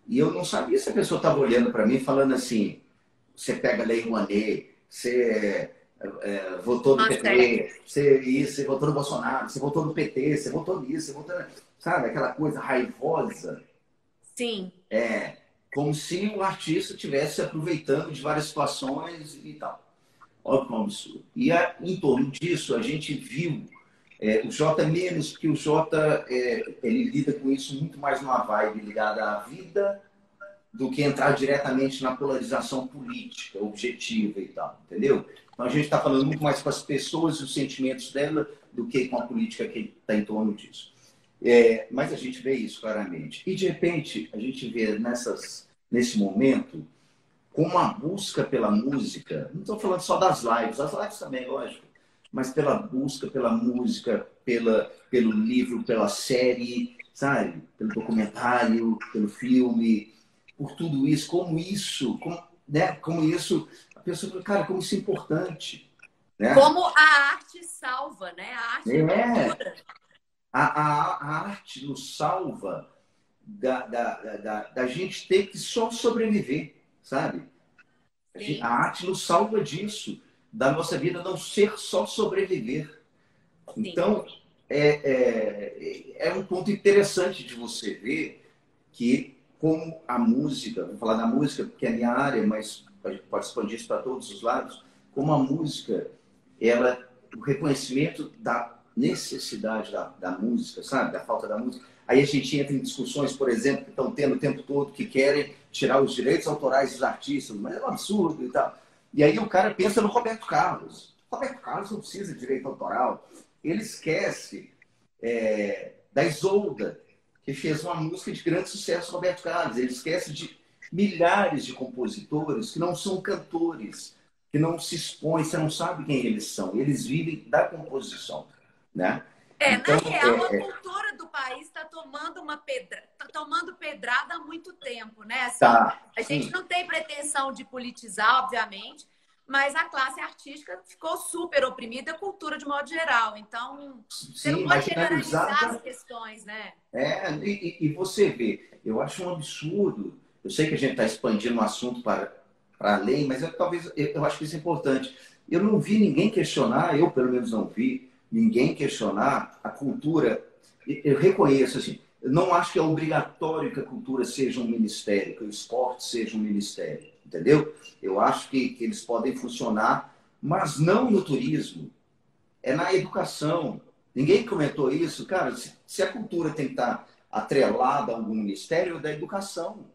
e eu não sabia se a pessoa estava olhando para mim falando assim, você pega Lei Rouanet, você é, votou no PT, você, isso, você votou no Bolsonaro, você votou no PT, você votou nisso, você votou. Sabe, aquela coisa raivosa. Sim. É, como se o artista estivesse aproveitando de várias situações e tal. Óbvio que é absurdo. E a, em torno disso, a gente viu é, o Jota menos, porque o Jota é, ele lida com isso muito mais numa vibe ligada à vida do que entrar diretamente na polarização política, objetiva e tal, entendeu? Então a gente está falando muito mais com as pessoas e os sentimentos dela do que com a política que está em torno disso. É, mas a gente vê isso claramente. E de repente a gente vê nessas, nesse momento como a busca pela música, não estou falando só das lives, as lives também, lógico, mas pela busca pela música, pela, pelo livro, pela série, sabe? Pelo documentário, pelo filme, por tudo isso, como isso, como, né? como isso, a pessoa fala, cara, como isso é importante. Né? Como a arte salva, né? A arte é. A, a, a, arte nos salva da, da, da, da, gente ter que só sobreviver, sabe? A arte nos salva disso, da nossa vida não ser só sobreviver. Sim. Então, é, é, é um ponto interessante de você ver que como a música, vou falar da música porque é a minha área, mas pode expandir isso para todos os lados, como a música, ela, o reconhecimento da necessidade da, da música, sabe? Da falta da música. Aí a gente entra em discussões, por exemplo, que estão tendo o tempo todo, que querem tirar os direitos autorais dos artistas, mas é um absurdo e tal. E aí o cara pensa no Roberto Carlos. Roberto Carlos não precisa de direito autoral. Ele esquece é, da Isolda, que fez uma música de grande sucesso, Roberto Carlos. Ele esquece de milhares de compositores que não são cantores, que não se expõem, você não sabe quem eles são. Eles vivem da composição, né? É, então, na real, é, a é. cultura do país está tomando uma pedra, tá tomando pedrada há muito tempo, né? Assim, tá, a gente não tem pretensão de politizar, obviamente, mas a classe artística ficou super oprimida, a cultura de modo geral. Então, Sim, você não pode generalizar as questões, né? É, e, e, você vê, eu acho um absurdo. Eu sei que a gente está expandindo o assunto para, para além, mas eu, talvez eu, eu acho que isso é importante. Eu não vi ninguém questionar, eu pelo menos não vi ninguém questionar a cultura. Eu reconheço assim, eu não acho que é obrigatório que a cultura seja um ministério, que o esporte seja um ministério entendeu? Eu acho que, que eles podem funcionar, mas não no turismo, é na educação. Ninguém comentou isso, cara. Se, se a cultura tem que estar atrelada a algum ministério, é da educação.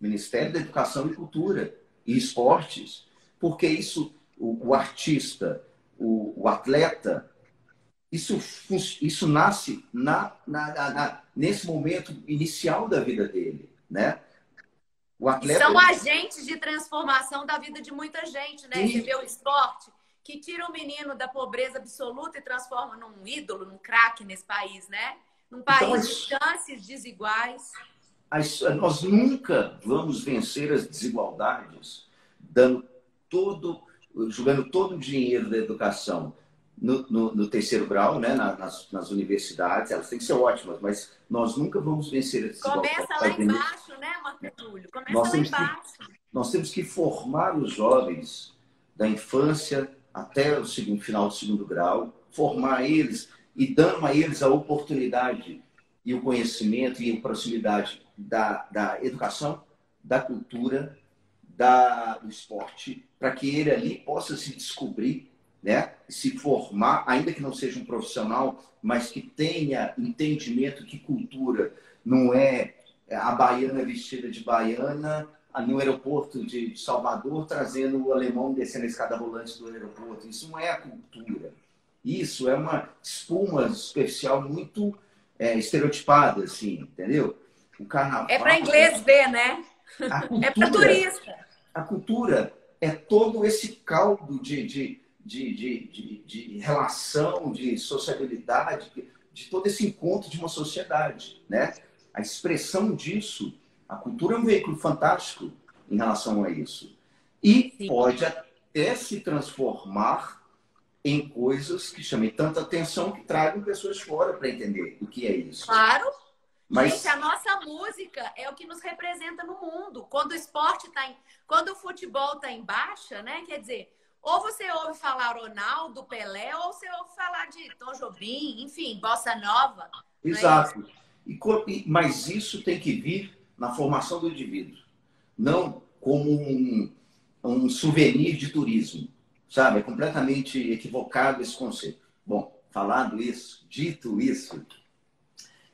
Ministério da Educação e Cultura e Esportes, porque isso, o, o artista, o, o, atleta, isso, isso nasce na, na, na, nesse momento inicial da vida dele, né? O atleta... São agentes de transformação da vida de muita gente, né? Sim. Você vê o esporte que tira o menino da pobreza absoluta e transforma num ídolo, num craque nesse país, né? Num então, país então, de chances desiguais. As, nós nunca vamos vencer as desigualdades dando todo, jogando todo o dinheiro da educação no, no, no, terceiro grau, né, nas, nas, universidades, elas têm que ser ótimas, mas nós nunca vamos vencer esse Começa lá embaixo, né, Marco Túlio? Começa nós lá embaixo. Que, nós temos que formar os jovens da infância até o segundo, final do segundo grau, formar eles e dando a eles a oportunidade e o conhecimento e a proximidade da, da educação, da cultura, da, do esporte, para que ele ali possa se descobrir né? se formar, ainda que não seja um profissional, mas que tenha entendimento que cultura não é a baiana vestida de baiana no aeroporto de Salvador trazendo o alemão descendo a escada rolante do aeroporto. Isso não é a cultura. Isso é uma espuma superficial muito é, estereotipada, assim, entendeu? O carnaval. É para inglês ver, né? Cultura, é para turista. A cultura é todo esse caldo de, de de, de, de, de relação, de sociabilidade, de todo esse encontro de uma sociedade, né? A expressão disso, a cultura é um veículo fantástico em relação a isso. E Sim. pode até se transformar em coisas que chamem tanta atenção que tragam pessoas fora para entender o que é isso. Claro. Mas... Gente, a nossa música é o que nos representa no mundo. Quando o esporte está em... Quando o futebol está em baixa, né? Quer dizer, ou você ouve falar Ronaldo, Pelé, ou você ouve falar de Tom Jobim, enfim, Bossa Nova. É Exato. É e, mas isso tem que vir na formação do indivíduo, não como um, um souvenir de turismo, sabe? É completamente equivocado esse conceito. Bom, falando isso, dito isso.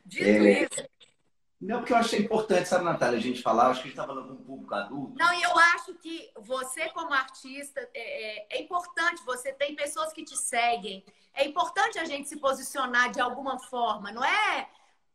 Dito é, isso. Não, porque eu achei importante, sabe, Natália, a gente falar, acho que a gente está falando com um público adulto. Não, e eu acho que você, como artista, é, é, é, importante, você tem pessoas que te seguem. É importante a gente se posicionar de alguma forma, não é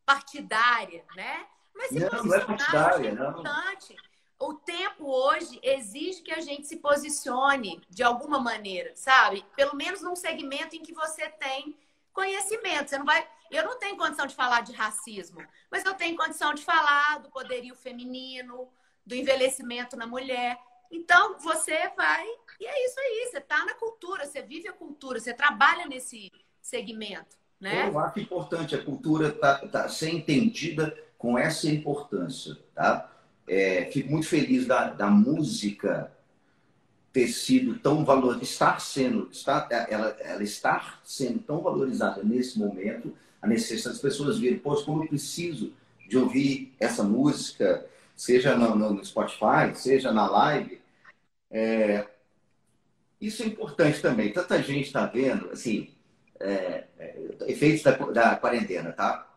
partidária, né? Mas se não, posicionar, não é partidária, é importante. Não. O tempo hoje exige que a gente se posicione de alguma maneira, sabe? Pelo menos num segmento em que você tem conhecimento. Você não vai. Eu não tenho condição de falar de racismo, mas eu tenho condição de falar do poderio feminino, do envelhecimento na mulher. Então, você vai. E é isso aí. Você está na cultura, você vive a cultura, você trabalha nesse segmento. Né? Eu acho importante a cultura tá, tá, ser entendida com essa importância. Tá? É, fico muito feliz da, da música ter sido tão valorizada, estar sendo, está, ela, ela estar sendo tão valorizada nesse momento, a necessidade das pessoas verem, poxa, como eu preciso de ouvir essa música, seja no, no Spotify, seja na live. É, isso é importante também. Tanta gente está vendo, assim, é, é, efeitos da, da, quarentena, tá?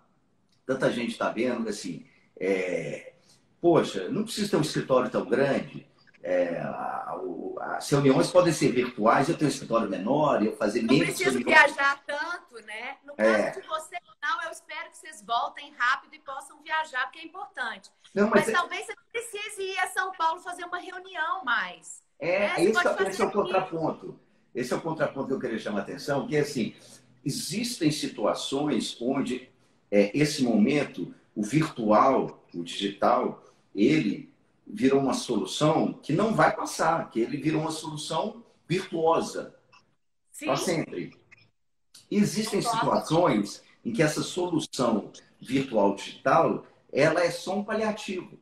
Tanta gente está vendo, assim, é, poxa, não precisa ter um escritório tão grande, é, a, as reuniões podem ser virtuais, eu tenho um escritório menor, eu fazer menos. Não preciso viajar tanto, né? No caso é. de você, não, eu espero que vocês voltem rápido e possam viajar, porque é importante. Não, mas, mas é... talvez você precise ir a São Paulo fazer uma reunião mais. É, né? esse, é, esse é o contraponto. Esse é o contraponto que eu queria chamar a atenção, que é assim, existem situações onde é, esse momento, o virtual, o digital, ele virou uma solução que não vai passar, que ele virou uma solução virtuosa para sempre. Existem situações em que essa solução virtual digital ela é só um paliativo,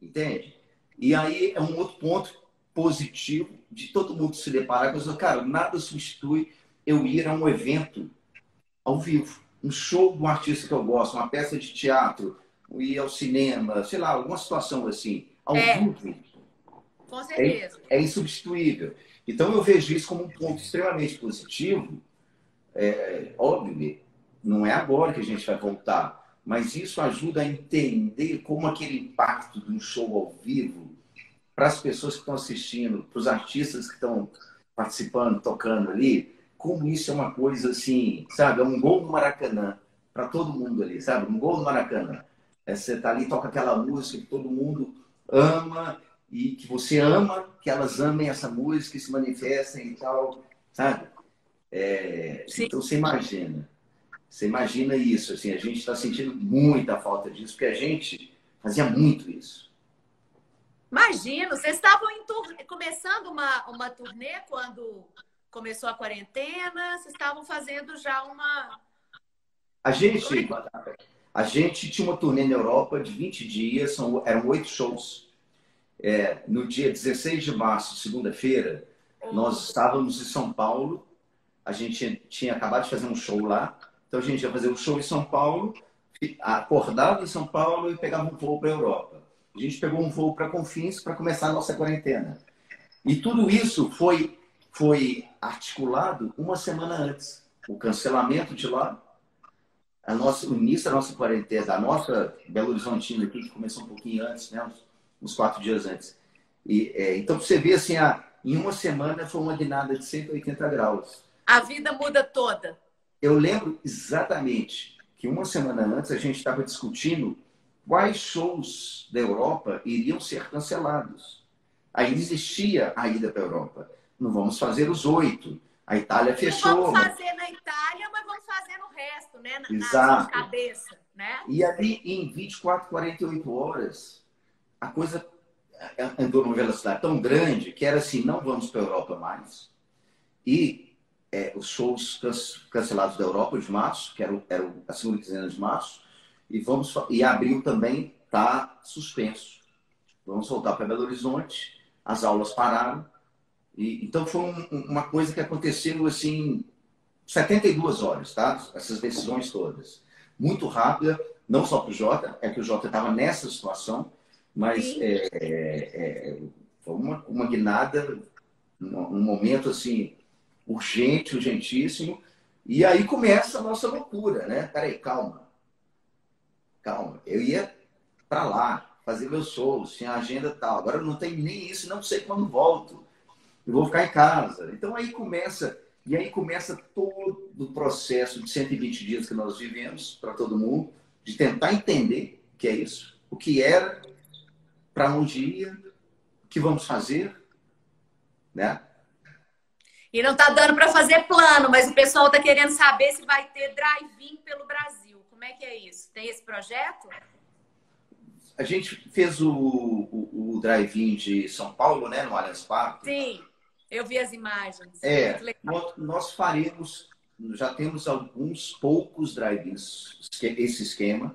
entende? E aí é um outro ponto positivo de todo mundo se deparar com isso. Cara, nada substitui eu ir a um evento ao vivo, um show de um artista que eu gosto, uma peça de teatro, ir ao cinema, sei lá, alguma situação assim ao é. vivo. Com certeza. É, é, insubstituível. Então eu vejo isso como um ponto extremamente positivo. É, óbvio, não é agora que a gente vai voltar, mas isso ajuda a entender como aquele impacto de um show ao vivo para as pessoas que estão assistindo, para os artistas que estão participando, tocando ali, como isso é uma coisa assim, sabe? É um gol no Maracanã para todo mundo ali, sabe? Um gol no Maracanã. É, você tá ali, toca aquela música que todo mundo ama e que você ama que elas amem essa música e se manifestem e tal, sabe? É, então você imagina, você imagina isso, assim, a gente está sentindo muita falta disso, porque a gente fazia muito isso. Imagino, vocês estavam começando uma, uma turnê quando começou a quarentena, vocês estavam fazendo já uma. A gente, a gente tinha uma turnê na Europa de 20 dias, são, eram oito shows. É, no dia 16 de março, segunda-feira, nós estávamos em São Paulo. A gente tinha, acabado de fazer um show lá. Então a gente ia fazer um show em São Paulo, acordava em São Paulo e pegava um voo para a Europa. A gente pegou um voo para Confins para começar a nossa quarentena. E tudo isso foi, foi articulado uma semana antes. O cancelamento de lá, a nossa, o início da nossa quarentena, a nossa Belo Horizontina aqui, que começou um pouquinho antes, né? uns, uns quatro dias antes. E, é, então, você vê assim, a, em uma semana foi uma guinada de 180 graus. A vida muda toda. Eu lembro exatamente que uma semana antes a gente estava discutindo quais shows da Europa iriam ser cancelados. Aí existia a ida para a Europa. Não vamos fazer os oito. A Itália fechou. Não vamos fazer na Itália, mas vamos fazer no resto, né? Na, Exato. na cabeça, né? E ali, em 24, 48 horas, a coisa andou numa velocidade tão grande que era assim, não vamos para a Europa mais. E é, os shows cancelados da Europa de março, que era, era a segunda quinzena de março, e, vamos, e abril também está suspenso. Vamos voltar para Belo Horizonte, as aulas pararam, E, então foi um, uma coisa que aconteceu assim 72 horas, tá? Essas decisões todas. Muito rápida, não só para o Jota, é que o Jota estava nessa situação, mas é, é, é, foi uma, uma guinada, um momento assim, urgente, urgentíssimo. E aí começa a nossa loucura, né? Peraí, calma. Calma. Eu ia para lá, fazer meus shows, tinha agenda tal. Agora não tem nem isso, não sei quando volto. Eu vou ficar em casa. Então aí começa, e aí começa todo o processo de 120 dias que nós vivemos para todo mundo, de tentar entender o que é isso, o que era, para onde ia, o que vamos fazer, né? E não está dando para fazer plano, mas o pessoal está querendo saber se vai ter drive-in pelo Brasil. Como é que é isso? Tem esse projeto? A gente fez o, o, o drive-in de São Paulo, né, no Allianz Parque. Sim, eu vi as imagens. É, nós, nós faremos, já temos alguns poucos drive-ins, esse esquema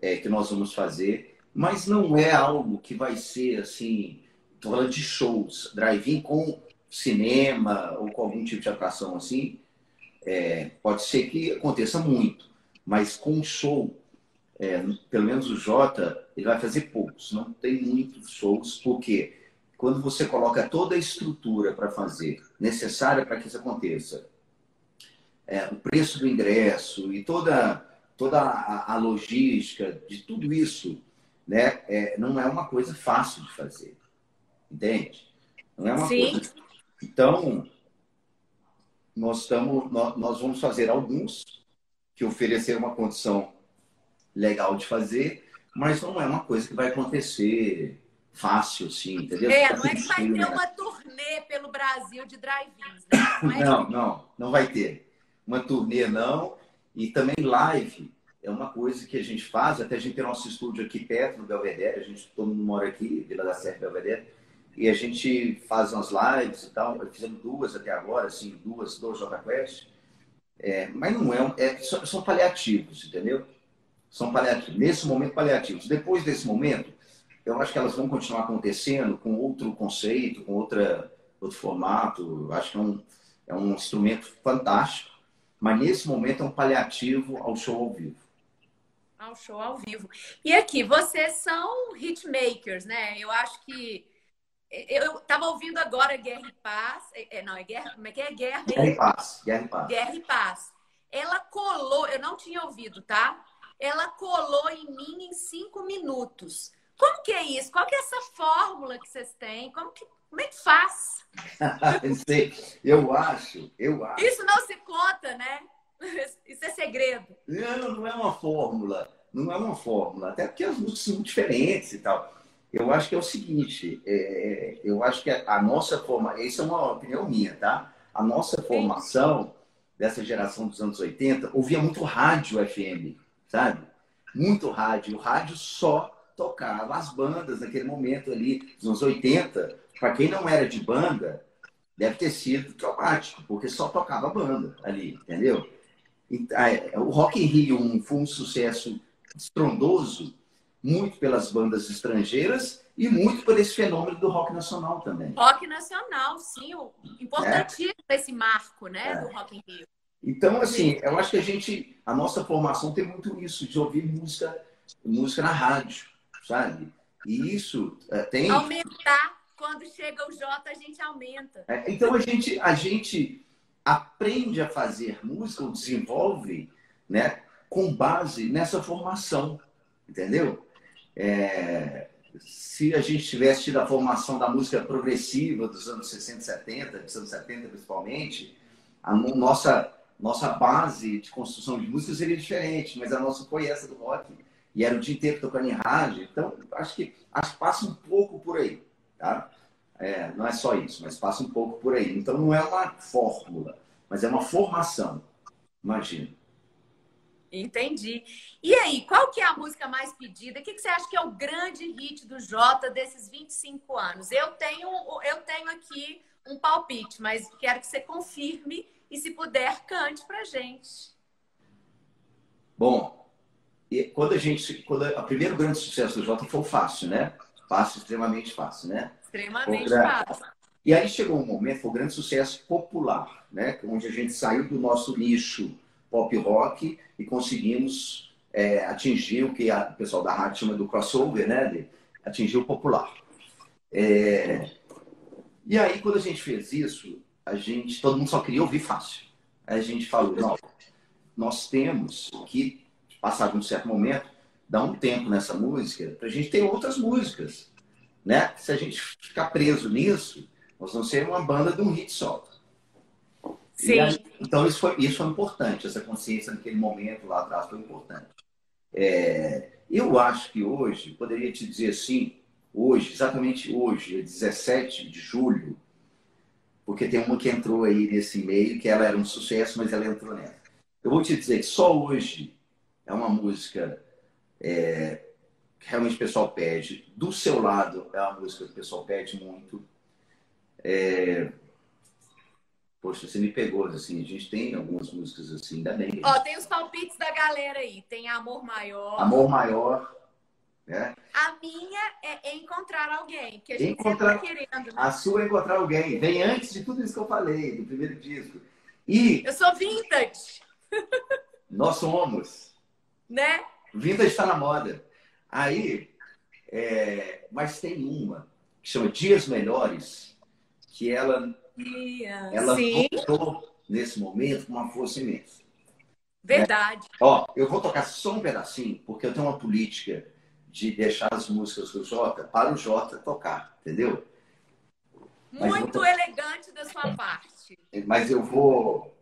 é, que nós vamos fazer, mas não é algo que vai ser assim, tô falando de shows, drive-in com cinema ou com algum tipo de atração assim, é, pode ser que aconteça muito, mas com show, é, pelo menos o Jota, ele vai fazer poucos, não tem muitos shows, porque quando você coloca toda a estrutura para fazer, necessária para que isso aconteça, é, o preço do ingresso e toda, toda a, a logística de tudo isso, né, é, não é uma coisa fácil de fazer, entende? Não é uma Sim. coisa então, nós, estamos, nós, nós vamos fazer alguns que oferecer uma condição legal de fazer, mas não é uma coisa que vai acontecer fácil, sim, entendeu? É, não é que vai ter uma turnê pelo Brasil de drive-ins, né? Não, é não, não, não vai ter. Uma turnê não, e também live é uma coisa que a gente faz, até a gente tem nosso estúdio aqui perto do Belvedere, a gente todo mundo mora aqui, Vila da Serra Belvedere, e a gente faz umas lives e tal. Fizemos duas até agora, assim, duas, dois Jota Quest. É, mas não é, é, são paliativos, entendeu? São paliativos. Nesse momento, paliativos. Depois desse momento, eu acho que elas vão continuar acontecendo com outro conceito, com outra, outro formato. Acho que é um, é um instrumento fantástico. Mas nesse momento é um paliativo ao show ao vivo. Ao show ao vivo. E aqui, vocês são hitmakers, né? Eu acho que eu estava ouvindo agora Guerra e Paz. É, é, não, é Guerra. Como é que é? Guerra, Guerra e Paz. Guerra e Paz. Guerra e Paz. Ela colou, eu não tinha ouvido, tá? Ela colou em mim em cinco minutos. Como que é isso? Qual que é essa fórmula que vocês têm? Como, que, como é que faz? eu acho, eu acho. Isso não se conta, né? Isso é segredo. Não, não é uma fórmula. Não é uma fórmula. Até porque as músicas são diferentes e tal. Eu acho que é o seguinte, é, eu acho que a nossa formação, isso é uma opinião minha, tá? A nossa formação dessa geração dos anos 80 ouvia muito rádio FM, sabe? Muito rádio. O rádio só tocava as bandas naquele momento ali, dos anos 80. Para quem não era de banda, deve ter sido traumático, porque só tocava banda ali, entendeu? O Rock in Rio foi um sucesso estrondoso muito pelas bandas estrangeiras e muito por esse fenômeno do rock nacional também. Rock nacional, sim, importantíssimo é. esse marco, né, é. do Rock in Rio. Então, assim, eu acho que a gente, a nossa formação tem muito isso de ouvir música, música na rádio, sabe? E isso é, tem aumentar quando chega o J a gente aumenta. É, então a gente, a gente aprende a fazer música ou desenvolve, né, com base nessa formação, entendeu? É, se a gente tivesse tido a formação da música progressiva dos anos 60 e 70, dos anos 70 principalmente, a nossa, nossa base de construção de música seria diferente, mas a nossa foi essa do rock, e era o dia inteiro tocando em rádio, então acho que, acho que passa um pouco por aí, tá? É, não é só isso, mas passa um pouco por aí. Então não é uma fórmula, mas é uma formação, imagina. Entendi. E aí, qual que é a música mais pedida? O que, que você acha que é o grande hit do Jota desses 25 anos? Eu tenho, eu tenho aqui um palpite, mas quero que você confirme e, se puder, cante pra gente. Bom, quando a gente. Quando a, o primeiro grande sucesso do Jota foi o fácil, né? Fácil, extremamente fácil, né? Extremamente Contra, fácil. E aí chegou um momento, foi um grande sucesso popular, né? onde a gente saiu do nosso nicho pop rock e conseguimos é, atingir o que a, o pessoal da rádio chama do crossover, né? De atingir o popular. É... E aí, quando a gente fez isso, a gente, todo mundo só queria ouvir fácil. Aí a gente falou, não, nós temos que, passado um certo momento, dar um tempo nessa música para a gente ter outras músicas. Né? Se a gente ficar preso nisso, nós vamos ser uma banda de um hit só. Sim. Aí, então, isso foi, isso foi importante, essa consciência naquele momento lá atrás foi importante. É, eu acho que hoje, poderia te dizer assim, hoje, exatamente hoje, 17 de julho, porque tem uma que entrou aí nesse e-mail, que ela era um sucesso, mas ela entrou nessa. Eu vou te dizer que só hoje é uma música é, que realmente o pessoal pede. Do seu lado é uma música que o pessoal pede muito. É... Poxa, você me pegou, assim, a gente tem algumas músicas assim, ainda bem. Ó, tem os palpites da galera aí. Tem Amor Maior. Amor Maior. Né? A minha é encontrar alguém, que a gente encontrar... sempre tá querendo. Né? A sua é encontrar alguém. Vem antes de tudo isso que eu falei, do primeiro disco. E... Eu sou vintage. Nós somos. Né? Vintage está na moda. Aí, é... mas tem uma que chama Dias Melhores, que ela, yeah. ela voltou nesse momento com uma força imensa. Verdade. Né? Ó, eu vou tocar só um pedacinho, porque eu tenho uma política de deixar as músicas do Jota para o Jota tocar, entendeu? Muito vou... elegante da sua parte. Mas eu vou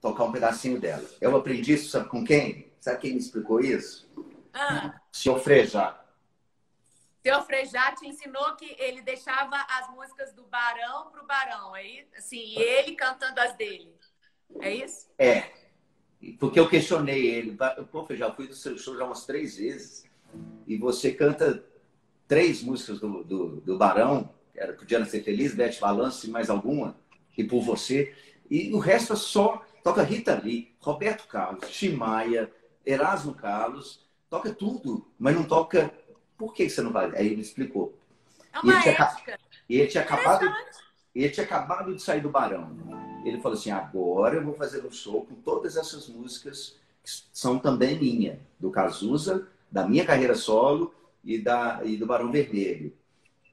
tocar um pedacinho dela. Eu aprendi isso, sabe com quem? Sabe quem me explicou isso? Ah. Senhor Frejá. Senhor Frejá te ensinou que ele deixava as músicas do Barão para o Barão, aí, é assim, e ele cantando as dele. É isso? É. Porque eu questionei ele. Pô, Frejá, eu fui do seu show já umas três vezes e você canta três músicas do, do, do Barão, que era Podia Ser Feliz, Bete Balance e mais alguma, e por você. E o resto é só. Toca Rita Lee, Roberto Carlos, Chimaia, Erasmo Carlos, toca tudo, mas não toca. Por que você não vai? Aí ele me explicou. É uma e ele ética. Tinha, e ele tinha acabado, ele tinha acabado de sair do Barão. Ele falou assim: agora eu vou fazer um show com todas essas músicas que são também minha, do Cazuza da minha carreira solo e, da, e do Barão Vermelho.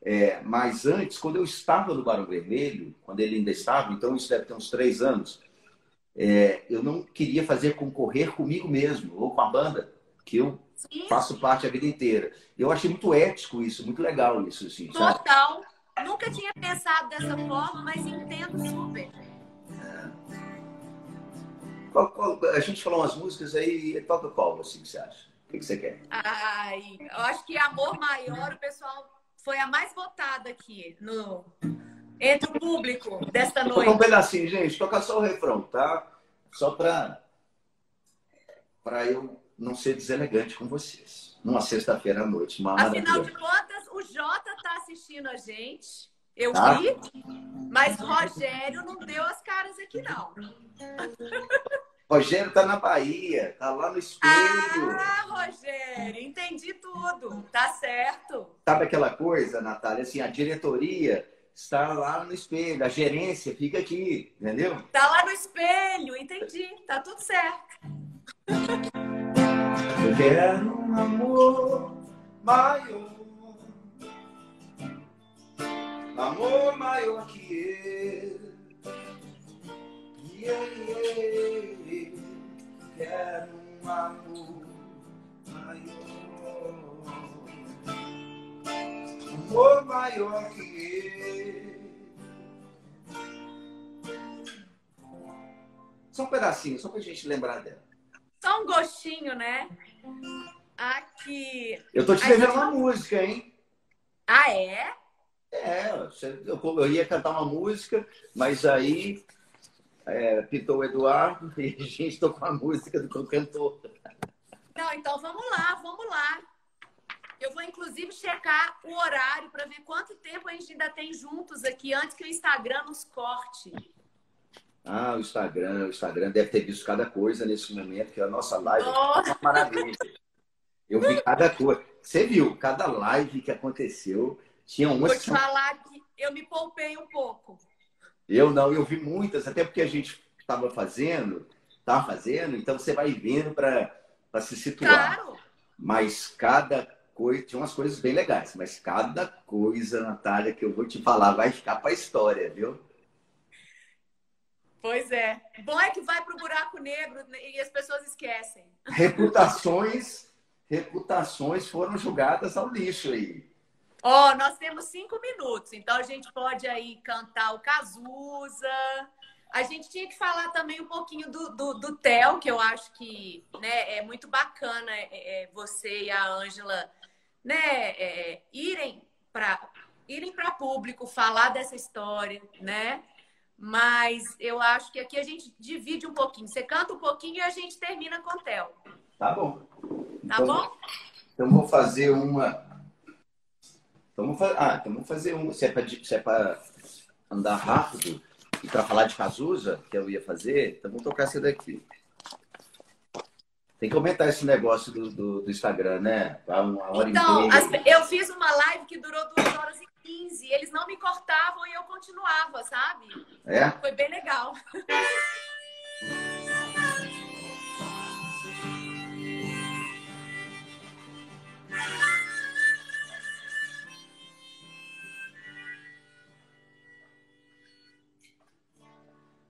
É, mas antes, quando eu estava no Barão Vermelho, quando ele ainda estava, então isso deve ter uns três anos, é, eu não queria fazer concorrer comigo mesmo ou com a banda, que eu Sim. faço parte a vida inteira. Eu achei muito ético isso, muito legal isso. Assim, Total. Sabe? Nunca tinha pensado dessa forma, mas entendo super. É. Qual, qual, a gente falou umas músicas aí, toca qual, assim, que você acha? que, que você quer? Ai, eu acho que Amor Maior, o pessoal foi a mais votada aqui no entre o público desta noite. Um pedacinho, gente. Toca só o refrão, tá? Só para para eu não ser deselegante com vocês. Numa sexta-feira à noite. Uma Afinal de contas, o Jota tá assistindo a gente. Eu tá? vi, mas Rogério não deu as caras aqui, não. Rogério tá na Bahia, tá lá no espelho. Ah, Rogério, entendi tudo. Tá certo. Sabe aquela coisa, Natália? Assim, a diretoria está lá no espelho, a gerência fica aqui, entendeu? Tá lá no espelho, entendi. Tá tudo certo. Eu quero um amor maior. Amor maior que eu. Yeah, yeah quero um amor maior, amor maior que ele. Só um pedacinho, só pra gente lembrar dela. Só um gostinho, né? Aqui. Eu tô te devendo uma música, hein? Ah, é? É, eu ia cantar uma música, mas aí é, pitou o Eduardo e a gente tocou a música do cantor. Não, então vamos lá, vamos lá. Eu vou inclusive checar o horário para ver quanto tempo a gente ainda tem juntos aqui antes que o Instagram nos corte. Ah, o Instagram, o Instagram deve ter visto cada coisa nesse momento, que a nossa live oh. é uma maravilha. Eu vi cada coisa. Você viu, cada live que aconteceu, Tinha umas Vou te falar que eu me poupei um pouco. Eu não, eu vi muitas, até porque a gente estava fazendo, estava fazendo, então você vai vendo para se situar. Claro. Mas cada coisa, tinha umas coisas bem legais, mas cada coisa, Natália, que eu vou te falar, vai ficar para a história, viu? Pois é. Bom é que vai para o buraco negro e as pessoas esquecem. Reputações, reputações foram jogadas ao lixo aí. Ó, oh, nós temos cinco minutos, então a gente pode aí cantar o Cazuza. A gente tinha que falar também um pouquinho do, do, do Theo, que eu acho que né, é muito bacana é, é, você e a Ângela né, é, irem para irem para público falar dessa história, né? Mas eu acho que aqui a gente divide um pouquinho. Você canta um pouquinho e a gente termina com o Theo. Tá bom. Tá então, bom? Então vou fazer uma então vamos fazer, ah, então vamos fazer um. Se é para é andar rápido e para falar de Cazuza, que eu ia fazer, então vamos tocar essa daqui. Tem que aumentar esse negócio do, do, do Instagram, né? Uma hora então, as, eu fiz uma live que durou duas horas e quinze. Eles não me cortavam e eu continuava, sabe? É? Foi bem legal.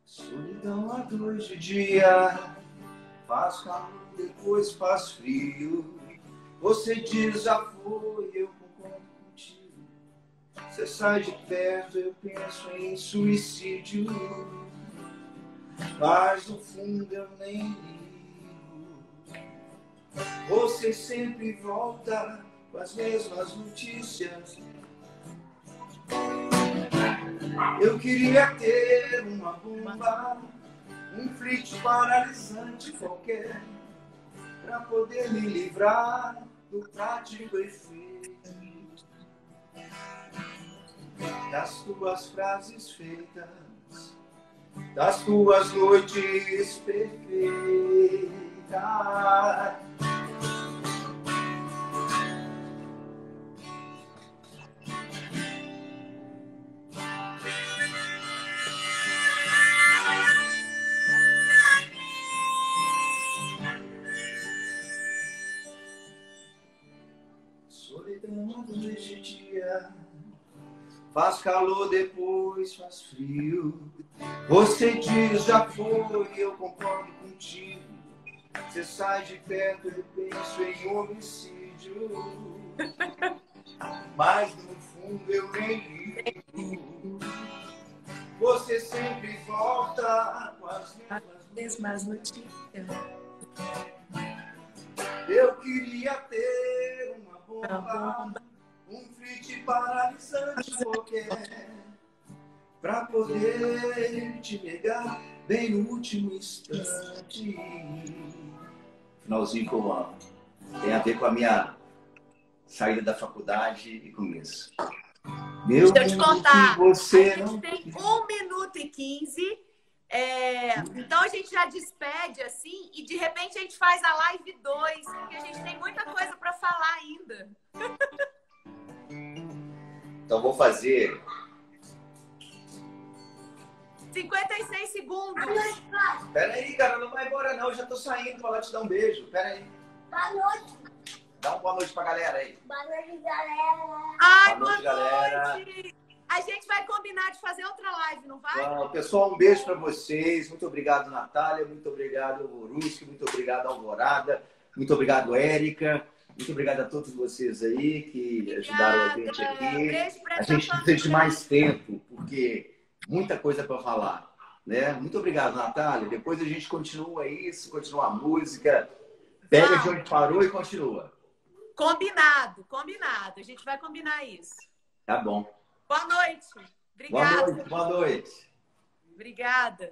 Solidão a luz de dia, faz calor, depois faz frio. Você diz já foi, eu. Você sai de perto, eu penso em suicídio. Mas no fundo eu nem ligo. Você sempre volta com as mesmas notícias. Eu queria ter uma bomba, um flit paralisante qualquer, para poder me livrar do prático efeito das tuas frases feitas, das tuas noites perfeitas. Faz calor, depois faz frio. Você diz já foi, eu concordo contigo. Você sai de perto, eu penso em homicídio. Mas no fundo eu nem ligo. Você sempre volta com as mesmas notícias. Eu queria ter uma bomba um frit paralisante qualquer para poder te pegar bem no último instante. Finalzinho eu amo. Tem a ver com a minha saída da faculdade e com isso. Meu Deixa eu te contar. Você a gente tem um minuto e quinze. É, então a gente já despede assim e de repente a gente faz a live 2, porque a gente tem muita coisa para falar ainda. Então vou fazer. 56 segundos. Pera aí, cara, não vai embora não. Eu já tô saindo pra lá te dar um beijo. Pera aí. Boa noite. Dá uma boa noite pra galera aí. Boa noite, galera. Ai, boa noite, boa galera. Noite. A gente vai combinar de fazer outra live, não vai? Bom, pessoal, um beijo para vocês. Muito obrigado, Natália. Muito obrigado, Boruski. Muito obrigado, Alvorada. Muito obrigado, Érica. Muito obrigado a todos vocês aí que Obrigada. ajudaram a gente aqui. A gente precisa de mais tempo, porque muita coisa para falar. Né? Muito obrigado, Natália. Depois a gente continua isso, continua a música. Pega de onde parou e continua. Combinado, combinado. A gente vai combinar isso. Tá bom. Boa noite. Obrigada. Boa noite. Boa noite. Obrigada.